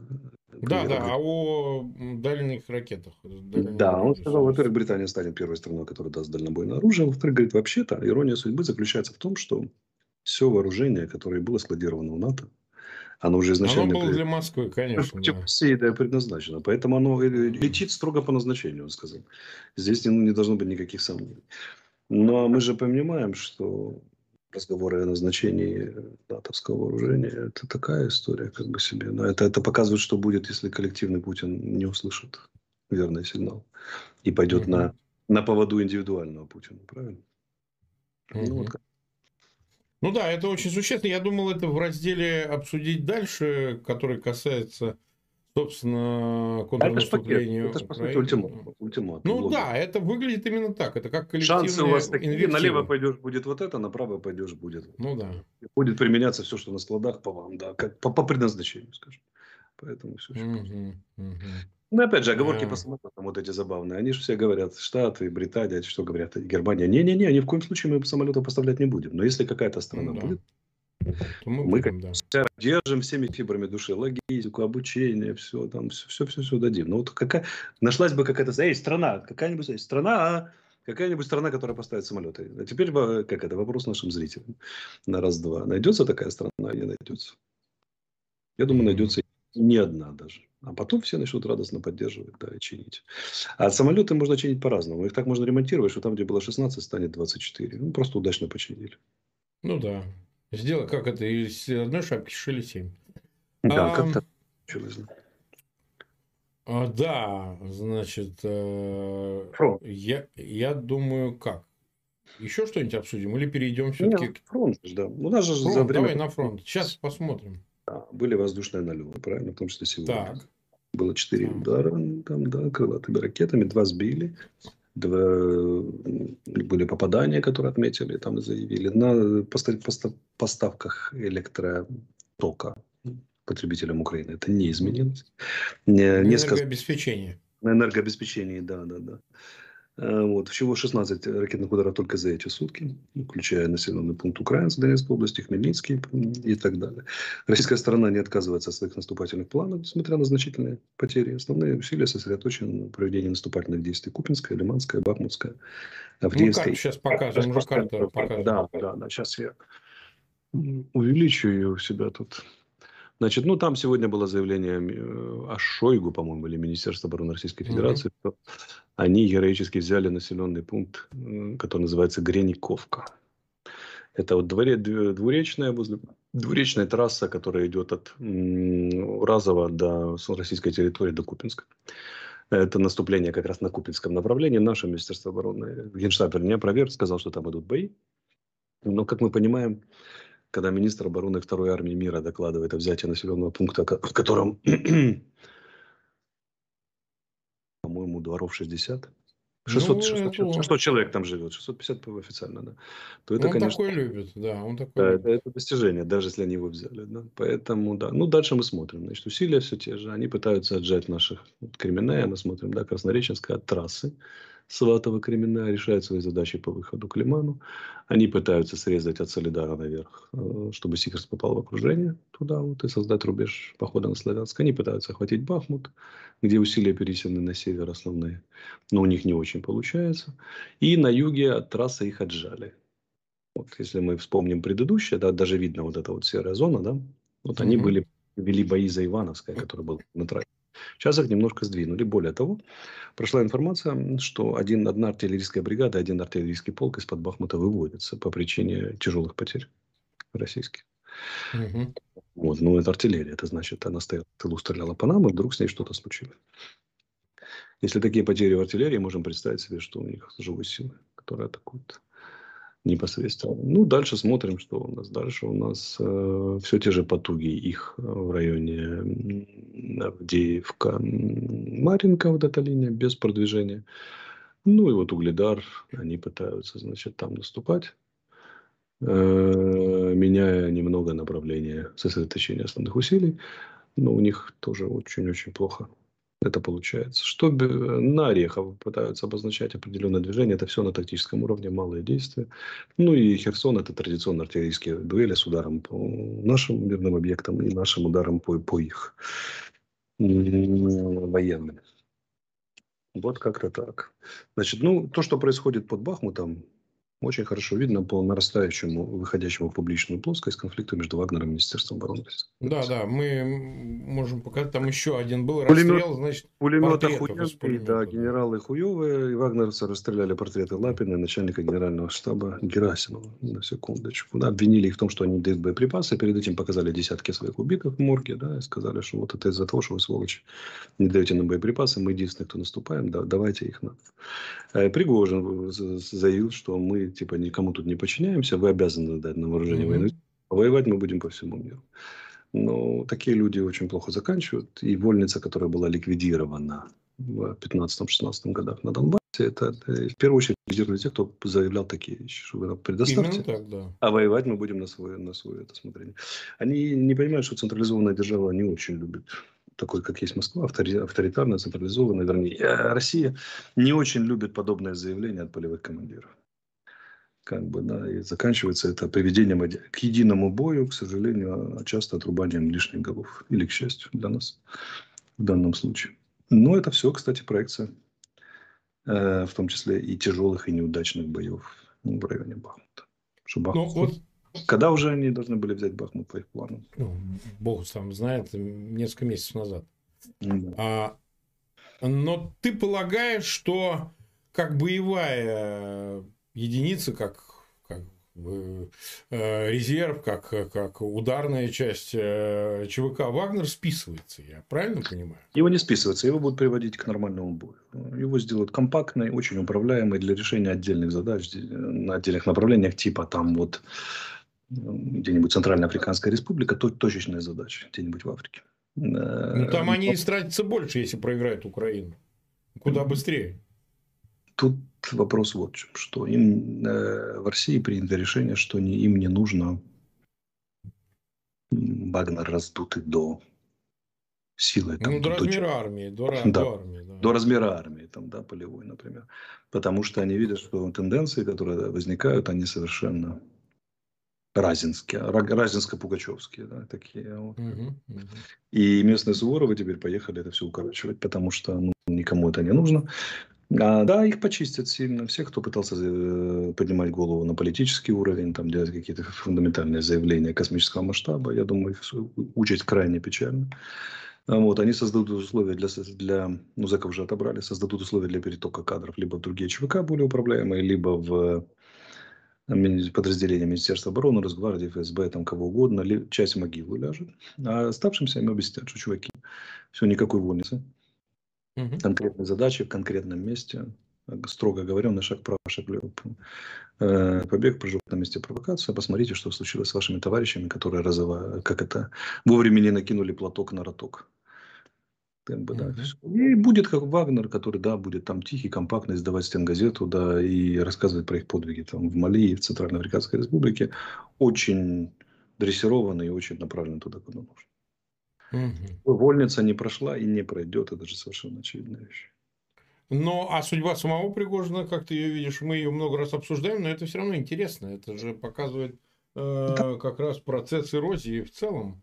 Да, да, а о дальних ракетах. дальнобойных Да, он сказал, во-первых, Британия станет первой страной, которая даст дальнобойное оружие. Во-вторых, говорит, вообще-то ирония судьбы заключается в том, что все вооружение, которое было складировано у НАТО, оно уже Оно изначально... было пред- для Москвы, конечно. Да. России, да, предназначено. Поэтому оно летит строго по назначению, он сказал. Здесь не, не должно быть никаких сомнений. Но мы же понимаем, что разговоры о назначении натовского вооружения – это такая история как бы себе. Но это, это показывает, что будет, если коллективный Путин не услышит верный сигнал и пойдет Мгм. на, на поводу индивидуального Путина. Правильно? Ну, Мгм. вот как. Ну да, это очень существенно. Я думал, это в разделе обсудить дальше, который касается, собственно, А это ж пакет. контрнаступления. Это ж, по сути, Украины. ультиматум. ультиматум. Ну Вот. да, это выглядит именно так. Это как коллективная Шансы у вас такие. инвектива. Налево пойдешь, будет вот это, направо пойдешь, будет Ну да. будет применяться все, что на складах по вам, да, как по, по предназначению, скажем. Поэтому все. Мгм, мгм. Ну, опять же, оговорки по самолетам вот эти забавные. Они же все говорят, Штаты, Британия, что говорят, Германия. Не-не-не, ни в коем случае мы самолеты поставлять не будем. Но если какая-то страна да. будет, мы, Мы будем, да. держим всеми фибрами души, логистику, обучение, все, там, все, все, все, дадим. Но вот какая, нашлась бы какая-то, эй, страна, какая-нибудь, эй, страна, а, какая-нибудь страна, которая поставит самолеты. А теперь, как это, вопрос нашим зрителям на раз-два. Найдется такая страна, не найдется? Я думаю, найдется не одна даже. А потом все начнут радостно поддерживать, да, и чинить. А самолеты можно чинить по-разному. Их так можно ремонтировать, что там, где было 16, станет 24. Ну, просто удачно починили. Ну да. Сделай, как это, из одной шапки шили семь. Да, А, как-то получилось, да. А, да, значит, э, Фронт. я, я думаю, как? Еще что-нибудь обсудим или перейдем все-таки к фронт да. У нас же за фронту? время Давай на фронт. Сейчас посмотрим. Да, были воздушные налеты, правильно, в том числе сегодня. Так. Было четыре удара, там, да, крылатыми ракетами, два сбили, два были попадания, которые отметили, там заявили. На поста- поста- поставках электротока потребителям Украины это не изменилось. Не, несколько Энергообеспечение. на энергообеспечении, да, да, да. Э, Вот, всего 16 ракетных ударов только за эти сутки, включая населенный пункт Украинска, Донецкой области, Хмельницкий и так далее. Российская сторона не отказывается от своих наступательных планов, несмотря на значительные потери. Основные усилия сосредоточены на проведении наступательных действий Купинская, Лиманская, Бахмутская, Ну, Авдеевская. карту сейчас покажем. Уже покажем. Да, да, да. Сейчас я увеличу ее у себя тут. Значит, ну там сегодня было заявление э, о Шойгу, по-моему, или Министерства обороны Российской. Федерации, что они героически взяли населенный пункт, который называется Грениковка. Это вот дворе, дв- двуречная, возле, двуречная трасса, которая идет от Разова до российской территории до Купинска. Это наступление как раз на Купинском направлении. Наше Министерство обороны, Генштаб, вернее, опроверг, сказал, что там идут бои. Но, как мы понимаем, когда министр обороны Второй армии мира докладывает о взятии населенного пункта, в котором, <clears throat> по-моему, дворов 60, 600, Ну, 600, это он. 600 человек там живет, 650 официально, да. То это, он конечно, такой любит, да, он такой да, любит. это, это достижение, даже если они его взяли. Да. Поэтому, да. Ну, дальше мы смотрим. Значит, усилия все те же. Они пытаются отжать наших вот, Кременная. Мы смотрим, да, Краснореченская от трассы. Сватово, Кременная решают свои задачи по выходу к Лиману. Они пытаются срезать от Соледара наверх, э, чтобы Северск попал в окружение туда вот, и создать рубеж похода на Славянск. Они пытаются охватить Бахмут, где усилия перенесены на север основные. Но у них не очень получается. И на юге от трассы их отжали. Вот, если мы вспомним предыдущее, да, даже видно вот эта вот серая зона, да, вот они Мгм. были, вели бои за Ивановское, который был на трассе. Сейчас их немножко сдвинули. Более того, прошла информация, что один, одна артиллерийская бригада, один артиллерийский полк из-под Бахмута выводится по причине тяжелых потерь российских. Мгм. Вот, ну, это артиллерия, это значит, она стояла тылу, стреляла по нам, и вдруг с ней что-то случилось. Если такие потери в артиллерии, можем представить себе, что у них живой силы, которые атакуют. Непосредственно. Ну, дальше смотрим, что у нас. Дальше у нас э, все те же потуги их в районе Авдеевка, Маринка, вот эта линия, без продвижения. Ну, и вот Угледар, они пытаются, значит, там наступать, э, меняя немного направление сосредоточения основных усилий. Но у них тоже очень-очень плохо это получается. Что на Орехов пытаются обозначать определенное движение, это все на тактическом уровне, малые действия. Ну и Херсон это традиционно артиллерийские дуэли с ударом по нашим мирным объектам и нашим ударом по, по их военным. Вот как-то так. Значит, ну, то, что происходит под Бахмутом, очень хорошо видно по нарастающему, выходящему в публичную плоскость конфликту между Вагнером и Министерством обороны. Да, да, мы можем показать, там еще один был Пулемет, расстрел, значит, пулемета хуевые, да, генералы хуевые, и вагнеровцы расстреляли портреты Лапина, начальника генерального штаба Герасимова, на секундочку, да, обвинили их в том, что они дают боеприпасы, перед этим показали десятки своих убитых в морге, да, и сказали, что вот это из-за того, что вы, сволочи, не даете нам боеприпасы, мы единственные, кто наступаем, да, давайте их нам. Э, Пригожин заявил, что мы типа никому тут не подчиняемся, вы обязаны дать на вооружение mm-hmm. войны. Воевать мы будем по всему миру. Но такие люди очень плохо заканчивают. И вольница, которая была ликвидирована в 15-16 годах на Донбассе, это, в первую очередь ликвидировали те, кто заявлял такие вещи, что вы нам предоставьте, так, да. а воевать мы будем на свое, на свое это смотрение. Они не понимают, что централизованная держава не очень любит такой, как есть Москва, авторитарная, централизованная, вернее, э, Россия не очень любит подобное заявление от полевых командиров как бы, да, и заканчивается это приведением к единому бою, к сожалению, а часто отрубанием лишних голов. Или, к счастью, для нас в данном случае. Но это все, кстати, проекция, э, в том числе и тяжелых, и неудачных боев в районе Бахмута. Что ну, Бахмут, вот... Когда уже они должны были взять Бахмут по их плану? Ну, Бог сам знает, несколько месяцев назад. Mm-hmm. А, но ты полагаешь, что как боевая единицы, как, как э, резерв, как, как ударная часть э, ЧВК Вагнер списывается, я правильно понимаю? Его не списывается, его будут приводить к нормальному бою. Его сделают компактной, очень управляемой для решения отдельных задач на отдельных направлениях, типа там вот где-нибудь Центральная Африканская Республика, то, точечная задача где-нибудь в Африке. Ну, там они истратятся больше, если проиграют Украину. Куда быстрее. Тут вопрос вот в чем, что им э, в России принято решение, что не, им не нужно Вагнер раздутый до силы. Там, ну, до, до размера армии. До, <laughs> да, до армии. Да. До размера армии, там, да, полевой, например. Потому что они видят, что тенденции, которые возникают, они совершенно разинские, разинско-пугачевские, да, такие вот. Угу, угу. И местные Суворовы теперь поехали это все укорачивать, потому что ну, никому это не нужно. А, да, их почистят сильно. Всех, кто пытался э, поднимать голову на политический уровень, там, делать какие-то фундаментальные заявления космического масштаба, я думаю, их участь крайне печально. А вот, они создадут условия для, для, ну, зэков уже отобрали, создадут условия для перетока кадров либо в другие ЧВК более управляемые, либо в э, подразделения Министерства обороны, Росгвардии, ФСБ, там кого угодно, часть могилы ляжет. А оставшимся им объяснят, что чуваки, все, никакой вольницы угу. конкретной задачи в конкретном месте, строго говоря, на шаг прав, шаг лево. Э, побег, прыжок на месте провокации. Посмотрите, что случилось с вашими товарищами, которые разова... как это, вовремя не накинули платок на роток. Как бы, да. И будет как Вагнер, который, да, будет там тихий, компактный, сдавать стенгазету, да, и рассказывать про их подвиги там в Мали и в Центральной Африканской Республике. Очень дрессированный и очень направлен туда, куда нужно. Угу. Вольница не прошла и не пройдет, это же совершенно очевидная вещь. Но а судьба самого Пригожина, как ты ее видишь, мы ее много раз обсуждаем, но это все равно интересно. Это же показывает э, да. как раз процесс эрозии в целом,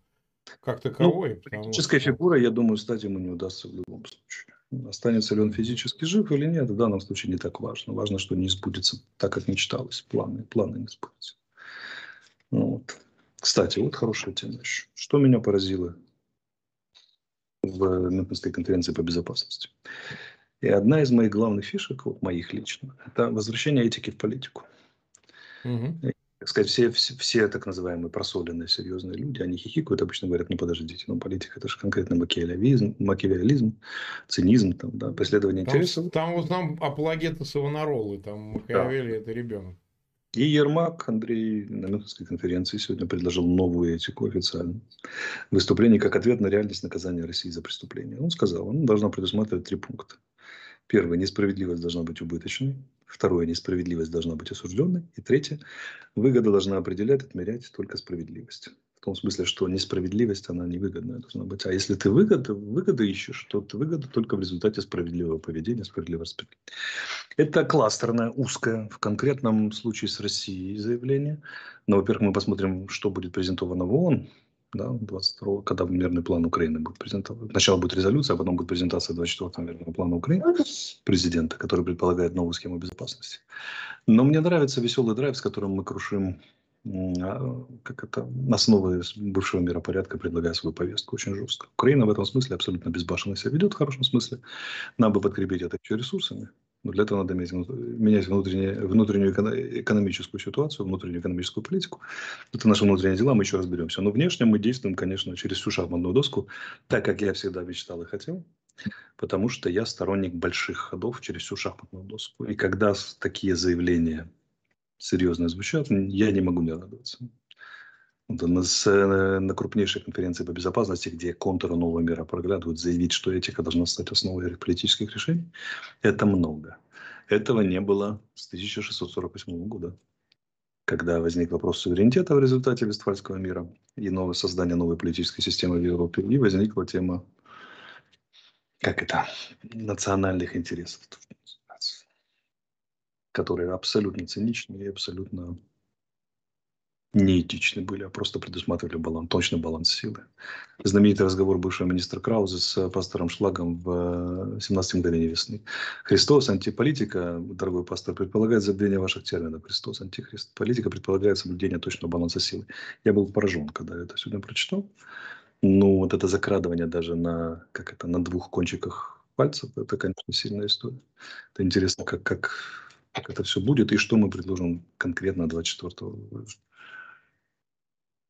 как таковой. Ну, политическая что... фигура, я думаю, стать ему не удастся в любом случае. Останется ли он физически жив или нет, в данном случае не так важно. Важно, что не сбудется так, как мечталось. Планы, планы не сбудутся. Вот. Кстати, вот хорошая тема еще. Что меня поразило в Мюнхенской конференции по безопасности. И одна из моих главных фишек, вот моих лично, это возвращение этики в политику. Угу. И, так сказать, все, все, все так называемые просоленные серьезные люди, они хихикают, обычно говорят, ну подождите, ну политика это же конкретно макиавелизм, макиавелизм цинизм, там, да, преследование там, интересов. Там вот нам апологеты Савонаролы, там Макиавелли да. это ребенок. И Ермак Андрей на Мюнхенской конференции сегодня предложил новую этику официально. Выступление как ответ на реальность наказания России за преступление. Он сказал, он должна предусматривать три пункта. Первое, несправедливость должна быть убыточной. Второе, несправедливость должна быть осужденной. И третье, выгода должна определять, отмерять только справедливость. В том смысле, что несправедливость, она невыгодная должна быть. А если ты выгоды, выгоды ищешь, то ты выгода только в результате справедливого поведения, справедливого распределения. Это кластерное, узкое, в конкретном случае с Россией заявление. Но, во-первых, мы посмотрим, что будет презентовано в ООН, да, 22 когда мирный план Украины будет презентован. Сначала будет резолюция, а потом будет презентация 24-го мирного плана Украины президента, который предполагает новую схему безопасности. Но мне нравится веселый драйв, с которым мы крушим как это, основы бывшего миропорядка, предлагая свою повестку очень жестко. Украина в этом смысле абсолютно безбашенно себя ведет, в хорошем смысле. Нам бы подкрепить это еще ресурсами. Но для этого надо менять внутреннюю, внутреннюю экономическую ситуацию, внутреннюю экономическую политику. Это наши внутренние дела, мы еще разберемся. Но внешне мы действуем, конечно, через всю шахматную доску, так как я всегда мечтал и хотел. Потому что я сторонник больших ходов через всю шахматную доску. И когда такие заявления серьезно звучат, я не могу не радоваться. На, крупнейшей конференции по безопасности, где контуры нового мира проглядывают, заявить, что этика должна стать основой политических решений, это много. Этого не было с 1648 года, когда возник вопрос суверенитета в результате Вестфальского мира и новое создание новой политической системы в Европе, и возникла тема, как это, национальных интересов которые абсолютно циничны и абсолютно неэтичны были, а просто предусматривали баланс, точный баланс силы. Знаменитый разговор бывшего министра Крауза с пастором Шлагом в 17 мгновений весны. Христос, антиполитика, дорогой пастор, предполагает забвение ваших терминов. Христос, антихрист. Политика предполагает соблюдение точного баланса силы. Я был поражен, когда это сегодня прочитал. Ну, вот это закрадывание даже на, как это, на двух кончиках пальцев, это, конечно, сильная история. Это интересно, как, как как это все будет и что мы предложим конкретно 24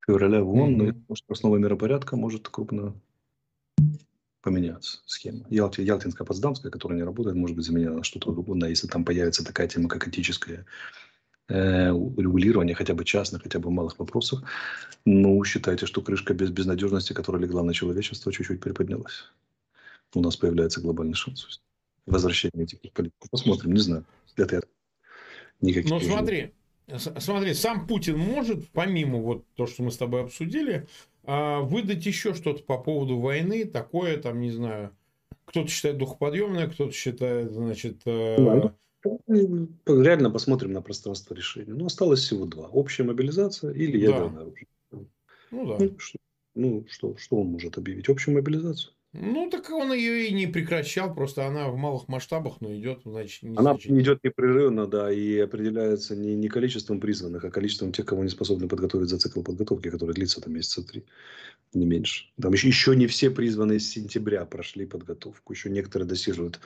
февраля в ООН. Mm-hmm. Но что основа миропорядка может крупно поменяться схема. Ялти, Ялтинская, Потсдамская, которая не работает, может быть заменена на что-то другое, если там появится такая тема, как этическое э, регулирование хотя бы частных, хотя бы малых вопросов. Ну, считайте, что крышка без безнадежности, которая легла на человечество, чуть-чуть приподнялась. У нас появляется глобальный шанс возвращения этих политиков. Посмотрим, не знаю. Это я никаких. Но смотри, смотри, сам Путин может, помимо вот то, что мы с тобой обсудили, а, выдать еще что-то по поводу войны, такое, там, не знаю, кто-то считает духоподъемное, кто-то считает, значит... Э, ну, реально посмотрим на пространство решения. Ну, осталось всего два. Общая мобилизация или ядерное да. оружие. Ну, да. Ну, что, ну, что, что он может объявить? Общую мобилизацию. Ну, так он ее и не прекращал, просто она в малых масштабах, но идет, значит, не Она значит... идет непрерывно, да, и определяется не, не количеством призванных, а количеством тех, кого не способны подготовить за цикл подготовки, который длится там месяца три, не меньше. Там еще, еще не все призванные с сентября прошли подготовку, еще некоторые досиживают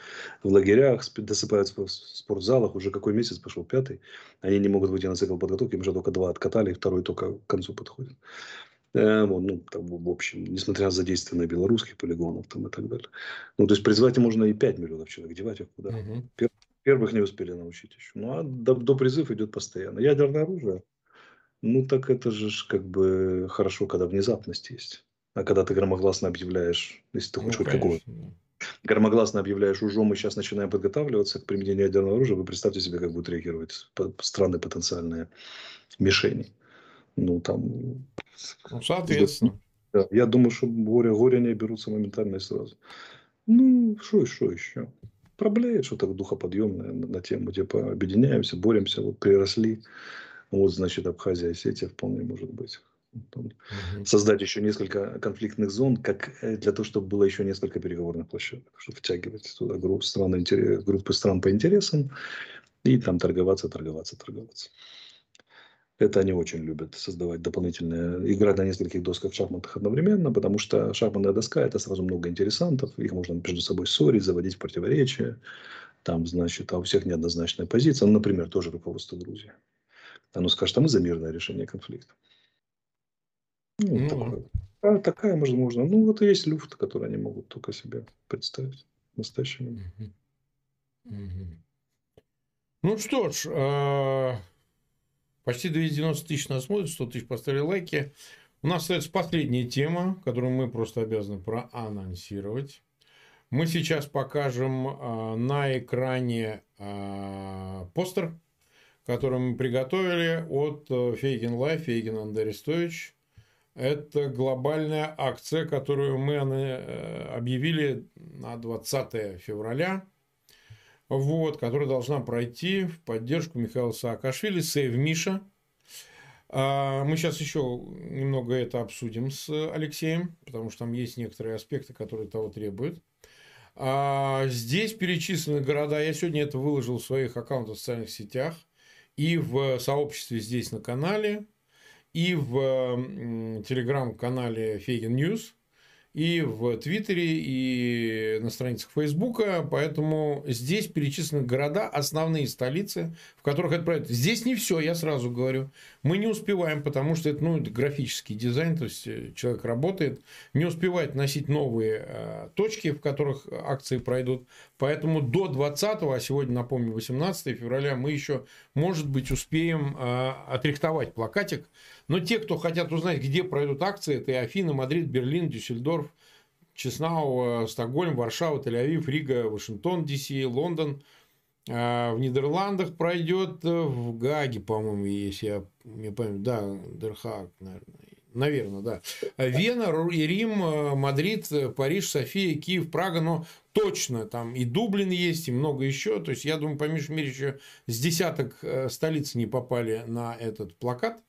в лагерях, досыпаются в спортзалах, уже какой месяц пошел, пятый, они не могут выйти на цикл подготовки, им уже только два откатали, второй только к концу подходит. Ну, там, в общем, несмотря на задействование белорусских полигонов там, и так далее. Ну, то есть, призвать можно и 5 миллионов человек, девать их куда. Угу. Пер, первых не успели научить еще. Ну, а до, до призыв идет постоянно. Ядерное оружие, ну, так это же как бы хорошо, когда внезапность есть. А когда ты громогласно объявляешь, если ты хочешь ну, хоть какого громогласно объявляешь, уже мы сейчас начинаем подготавливаться к применению ядерного оружия, вы представьте себе, как будут реагировать страны потенциальные мишени. Ну, там... Ну, соответственно. Да, я думаю, что горе, горе не берутся моментально и сразу. Ну, что, что еще? Проблеет что-то духоподъемное на, на тему, типа, объединяемся, боремся, вот приросли. Вот, значит, Абхазия, Осетия вполне может быть. Там, угу. Создать еще несколько конфликтных зон, как э, для того, чтобы было еще несколько переговорных площадок, чтобы втягивать туда группы стран, группы стран по интересам и там торговаться, торговаться, торговаться. Это они очень любят создавать дополнительные, играть на нескольких досках шахматах одновременно, потому что шахматная доска это сразу много интересантов, их можно между собой ссорить, заводить в противоречия, там, значит, а у всех неоднозначная позиция, ну, например, тоже руководство Грузии. Оно скажет, а мы за мирное решение конфликта. Ну, ну такое. А, такая, можно, можно. Ну, вот и есть люфт, который они могут только себе представить. Настоящий. Ну что ж, а, Почти 290 тысяч нас смотрят, 100 тысяч поставили лайки. У нас остается последняя тема, которую мы просто обязаны проанонсировать. Мы сейчас покажем э, на экране э, постер, который мы приготовили от Feygin Live, Feygin and Arestovich. Это глобальная акция, которую мы э, объявили на 20 февраля, вот, которая должна пройти в поддержку Михаила Саакашвили, Save Misha. А, мы сейчас еще немного это обсудим с Алексеем, потому что там есть некоторые аспекты, которые того требуют. А, здесь перечислены города. Я сегодня это выложил в своих аккаунтах в социальных сетях и в сообществе здесь на канале, и в телеграм-канале Feygin News и в Твиттере, и на страницах Фейсбука. Поэтому здесь перечислены города, основные столицы, в которых это проект. Здесь не все, я сразу говорю. Мы не успеваем, потому что это, ну, это графический дизайн, то есть э, человек работает, не успевает носить новые э, точки, в которых акции пройдут. Поэтому до 20, а сегодня, напомню, 18 февраля, мы еще, может быть, успеем э, отрихтовать плакатик но те, кто хотят узнать, где пройдут акции, это и Афины, Мадрид, Берлин, Дюссельдорф, Chisinau, Стокгольм, Варшава, Тель-Авив, Рига, Вашингтон, DC, Лондон. А, в Нидерландах пройдет э, в Гаге, по-моему, если я не помню. Да, Den Haag, наверное. Наверное, да. Вена, Рим, э, Мадрид, Париж, София, Киев, Прага, но точно там и Дублин есть, и много еще. То есть, я думаю, по меньшей мере, еще с десяток э, столиц не попали на этот плакат.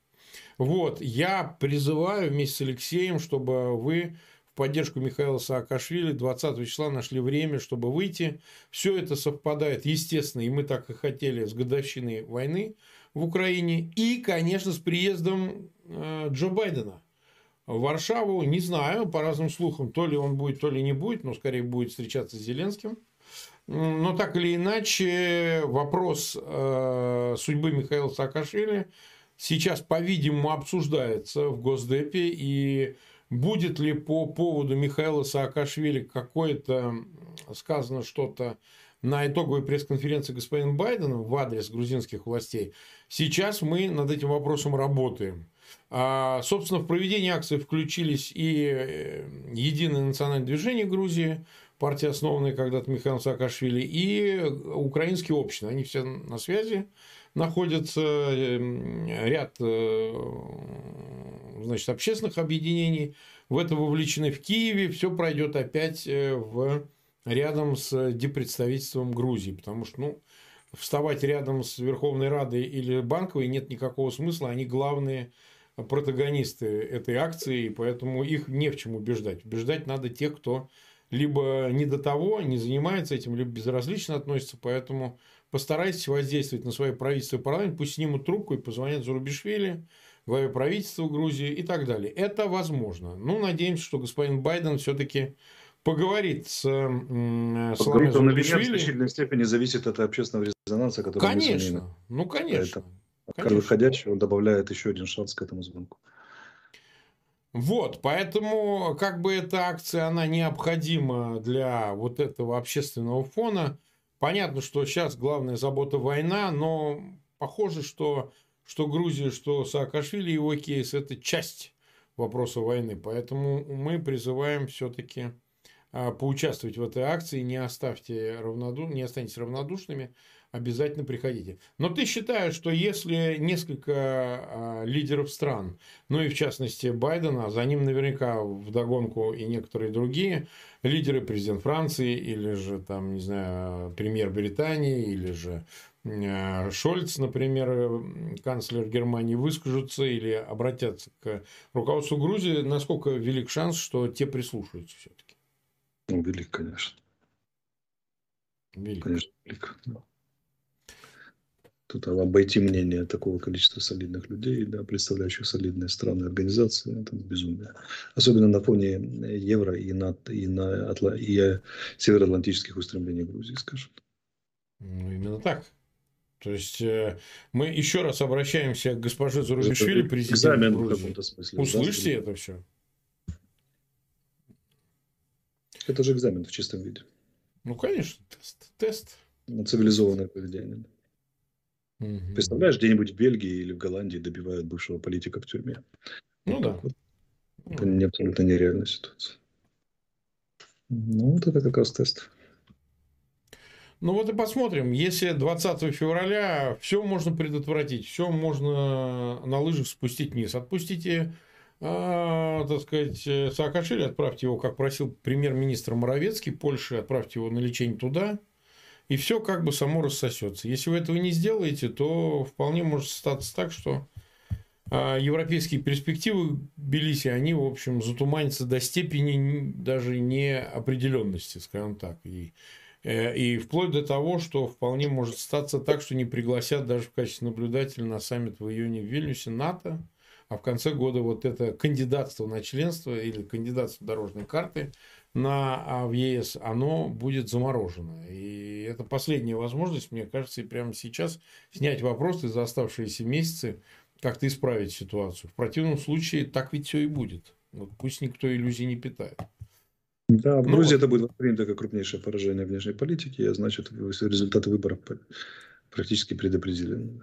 Вот, я призываю вместе с Алексеем, чтобы вы в поддержку Михаила Саакашвили 20 числа нашли время, чтобы выйти. Все это совпадает, естественно, и мы так и хотели с годовщиной войны в Украине. И, конечно, с приездом э, Джо Байдена в Варшаву. Не знаю, по разным слухам, то ли он будет, то ли не будет, но скорее будет встречаться с Зеленским. Но так или иначе, вопрос э, судьбы Михаила Саакашвили – сейчас, по-видимому, обсуждается в Госдепе, и будет ли по поводу Михаила Саакашвили какое-то сказано что-то на итоговой пресс-конференции господина Байдена в адрес грузинских властей, сейчас мы над этим вопросом работаем. А, собственно, в проведении акции включились и э, Единое национальное движение Грузии, партия, основанная когда-то Михаилом Саакашвили, и украинские общины. Они все на связи находится эм, ряд э, значит, общественных объединений. В это вовлечены в Киеве. Все пройдет опять э, в, рядом с депредставительством Грузии. Потому что ну, вставать рядом с Верховной Радой или Банковой нет никакого смысла. Они главные протагонисты этой акции, и поэтому их не в чем убеждать. Убеждать надо тех, кто либо не до того, не занимается этим, либо безразлично относится. Поэтому постарайтесь воздействовать на свое правительство и парламент, пусть снимут трубку и позвонят Зарубишвили, главе правительства Грузии и так далее. Это возможно. Ну, надеемся, что господин Байден все-таки поговорит с Саламе Зарубишвили. в значительной степени зависит от общественного резонанса, который Конечно, ну, конечно. Поэтому, выходящий, он добавляет еще один шанс к этому звонку. Вот, поэтому как бы эта акция, она необходима для вот этого общественного фона. Понятно, что сейчас главная забота война, но похоже, что что Грузия, что Саакашвили, его кейс – это часть вопроса войны. Поэтому мы призываем все-таки а, поучаствовать в этой акции, не, оставьте равноду... не останьтесь равнодушными, обязательно приходите. Но ты считаешь, что если несколько а, лидеров стран, ну и в частности Байдена, за ним наверняка вдогонку и некоторые другие лидеры, президент Франции или же там, не знаю, премьер Британии или же а, Шольц, например, канцлер Германии, выскажутся или обратятся к руководству Грузии, насколько велик шанс, что те прислушаются все-таки? Велик, конечно. Велик. Конечно, велик. Тут обойти мнение такого количества солидных людей, да, представляющих солидные страны и организации, это безумие. Особенно на фоне евро и, на, и, на, и э, североатлантических устремлений Грузии, скажем. Ну, именно так. То есть, э, мы еще раз обращаемся к госпоже Зарубишвили, президенту Грузии. Смысле, Услышьте да, это все. Это же экзамен в чистом виде. Ну, конечно, тест. тест. На цивилизованное поведение. Угу. Представляешь, где-нибудь в Бельгии или в Голландии добивают бывшего политика в тюрьме. Ну вот да. Вот. Это не абсолютно нереальная ситуация. Ну, вот это как раз тест. Ну вот и посмотрим. Если 20 февраля все можно предотвратить, все можно на лыжах спустить вниз. Отпустите, э, так сказать, Саакашвили, отправьте его, как просил премьер-министр Моровецкий Польши, отправьте его на лечение туда, и все как бы само рассосется. Если вы этого не сделаете, то вполне может статься так, что а, европейские перспективы Тбилиси, они, в общем, затуманятся до степени даже неопределенности, скажем так. И, э, и вплоть до того, что вполне может статься так, что не пригласят даже в качестве наблюдателя на саммит в июне в Вильнюсе НАТО, а в конце года вот это кандидатство на членство или кандидатство дорожной карты на, а, в ЕС, оно будет заморожено. И это последняя возможность, мне кажется, и прямо сейчас снять вопросы за оставшиеся месяцы как-то исправить ситуацию. В противном случае так ведь все и будет. Вот пусть никто иллюзий не питает. Да, в ну, Грузии вот. это будет принято как крупнейшее поражение внешней политики, а значит, результаты выборов практически предопределены.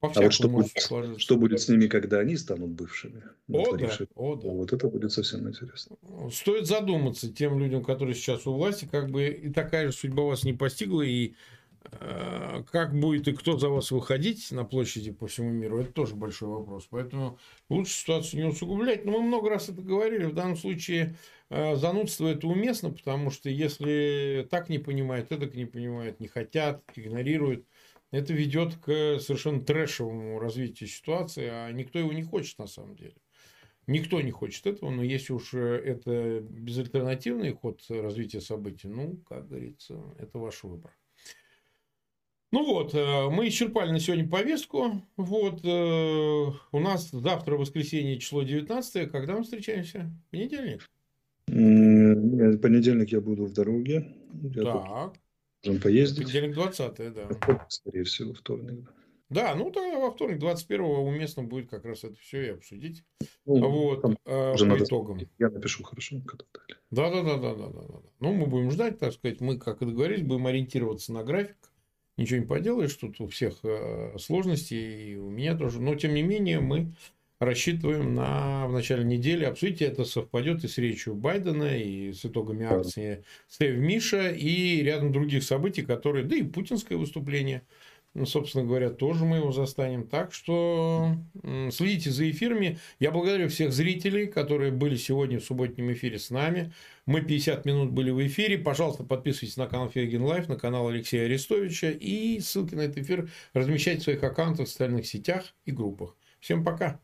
А вот что будет, что будет с ними, когда они станут бывшими? О, да, о, да. Вот это будет совсем интересно. Стоит задуматься тем людям, которые сейчас у власти, как бы и такая же судьба вас не постигла, и Э, как будет и кто за вас выходить на площади по всему миру, это тоже большой вопрос. Поэтому лучше ситуацию не усугублять. Но мы много раз это говорили. В данном случае э, занудство это уместно, потому что если так не понимают, это не понимают, не хотят, игнорируют, это ведет к совершенно трэшевому развитию ситуации, а никто его не хочет на самом деле. Никто не хочет этого, но если уж э, это безальтернативный ход развития событий, ну, как говорится, это ваш выбор. Ну вот, э, мы исчерпали на сегодня повестку. Вот, э, у нас завтра воскресенье, число 19 Когда мы встречаемся? Понедельник? Нет, понедельник я буду в дороге. Я так. Должен поездить. Понедельник 20 да. Скорее всего, вторник. Да, ну тогда во вторник 21-го уместно будет как раз это все и обсудить. Ну, вот, э, по надо... итогам. Я напишу хорошо, когда Да, да, да, да, да, да, да. Ну, мы будем ждать, так сказать, мы, как и договорились, будем ориентироваться на график ничего не поделаешь, тут у всех э, сложности, и у меня тоже. Но, тем не менее, мы рассчитываем на в начале недели обсудить. Это совпадет и с речью Байдена, и с итогами акции Стейв Миша, и рядом других событий, которые, да и путинское выступление – ну, собственно говоря, тоже мы его застанем. Так что следите за эфирами. Я благодарю всех зрителей, которые были сегодня в субботнем эфире с нами. Мы 50 минут были в эфире. Пожалуйста, подписывайтесь на канал Feygin Live, на канал Алексея Арестовича. И ссылки на этот эфир размещайте в своих аккаунтах в социальных сетях и группах. Всем пока.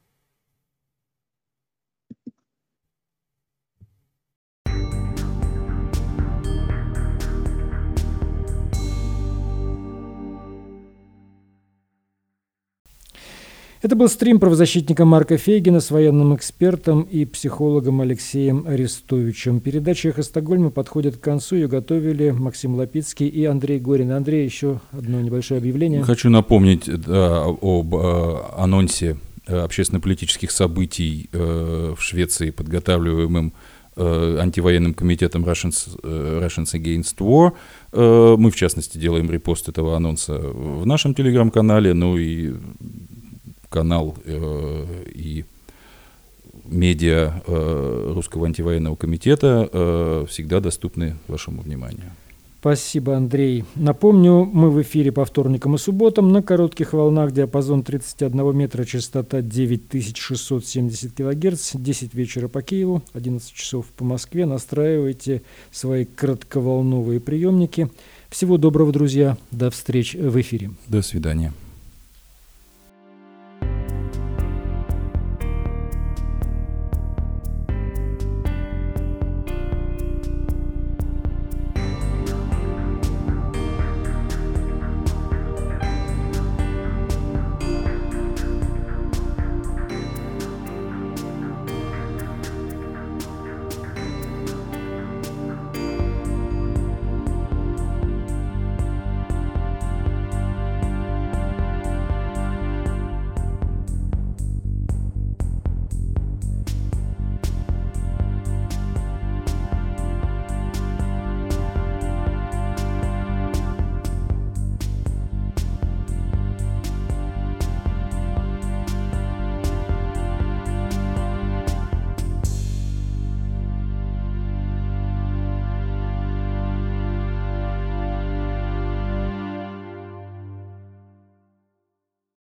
Это был стрим правозащитника Марка Фейгина с военным экспертом и психологом Алексеем Арестовичем. Передача «Эхо Стокгольма» подходит к концу. Ее готовили Максим Лапицкий и Андрей Горин. Андрей, еще одно небольшое объявление. Хочу напомнить да, об э, анонсе э, общественно-политических событий э, в Швеции, подготавливаемым э, антивоенным комитетом Russians, э, Russians Against War. Э, мы, в частности, делаем репост этого анонса в нашем телеграм-канале, ну и канал э, и медиа э, Русского антивоенного комитета э, всегда доступны вашему вниманию. Спасибо, Андрей. Напомню, мы в эфире по вторникам и субботам на коротких волнах диапазон 31 метра, частота 9670 килогерц, 10 вечера по Киеву, 11 часов по Москве. Настраивайте свои коротковолновые приемники. Всего доброго, друзья. До встречи в эфире. До свидания.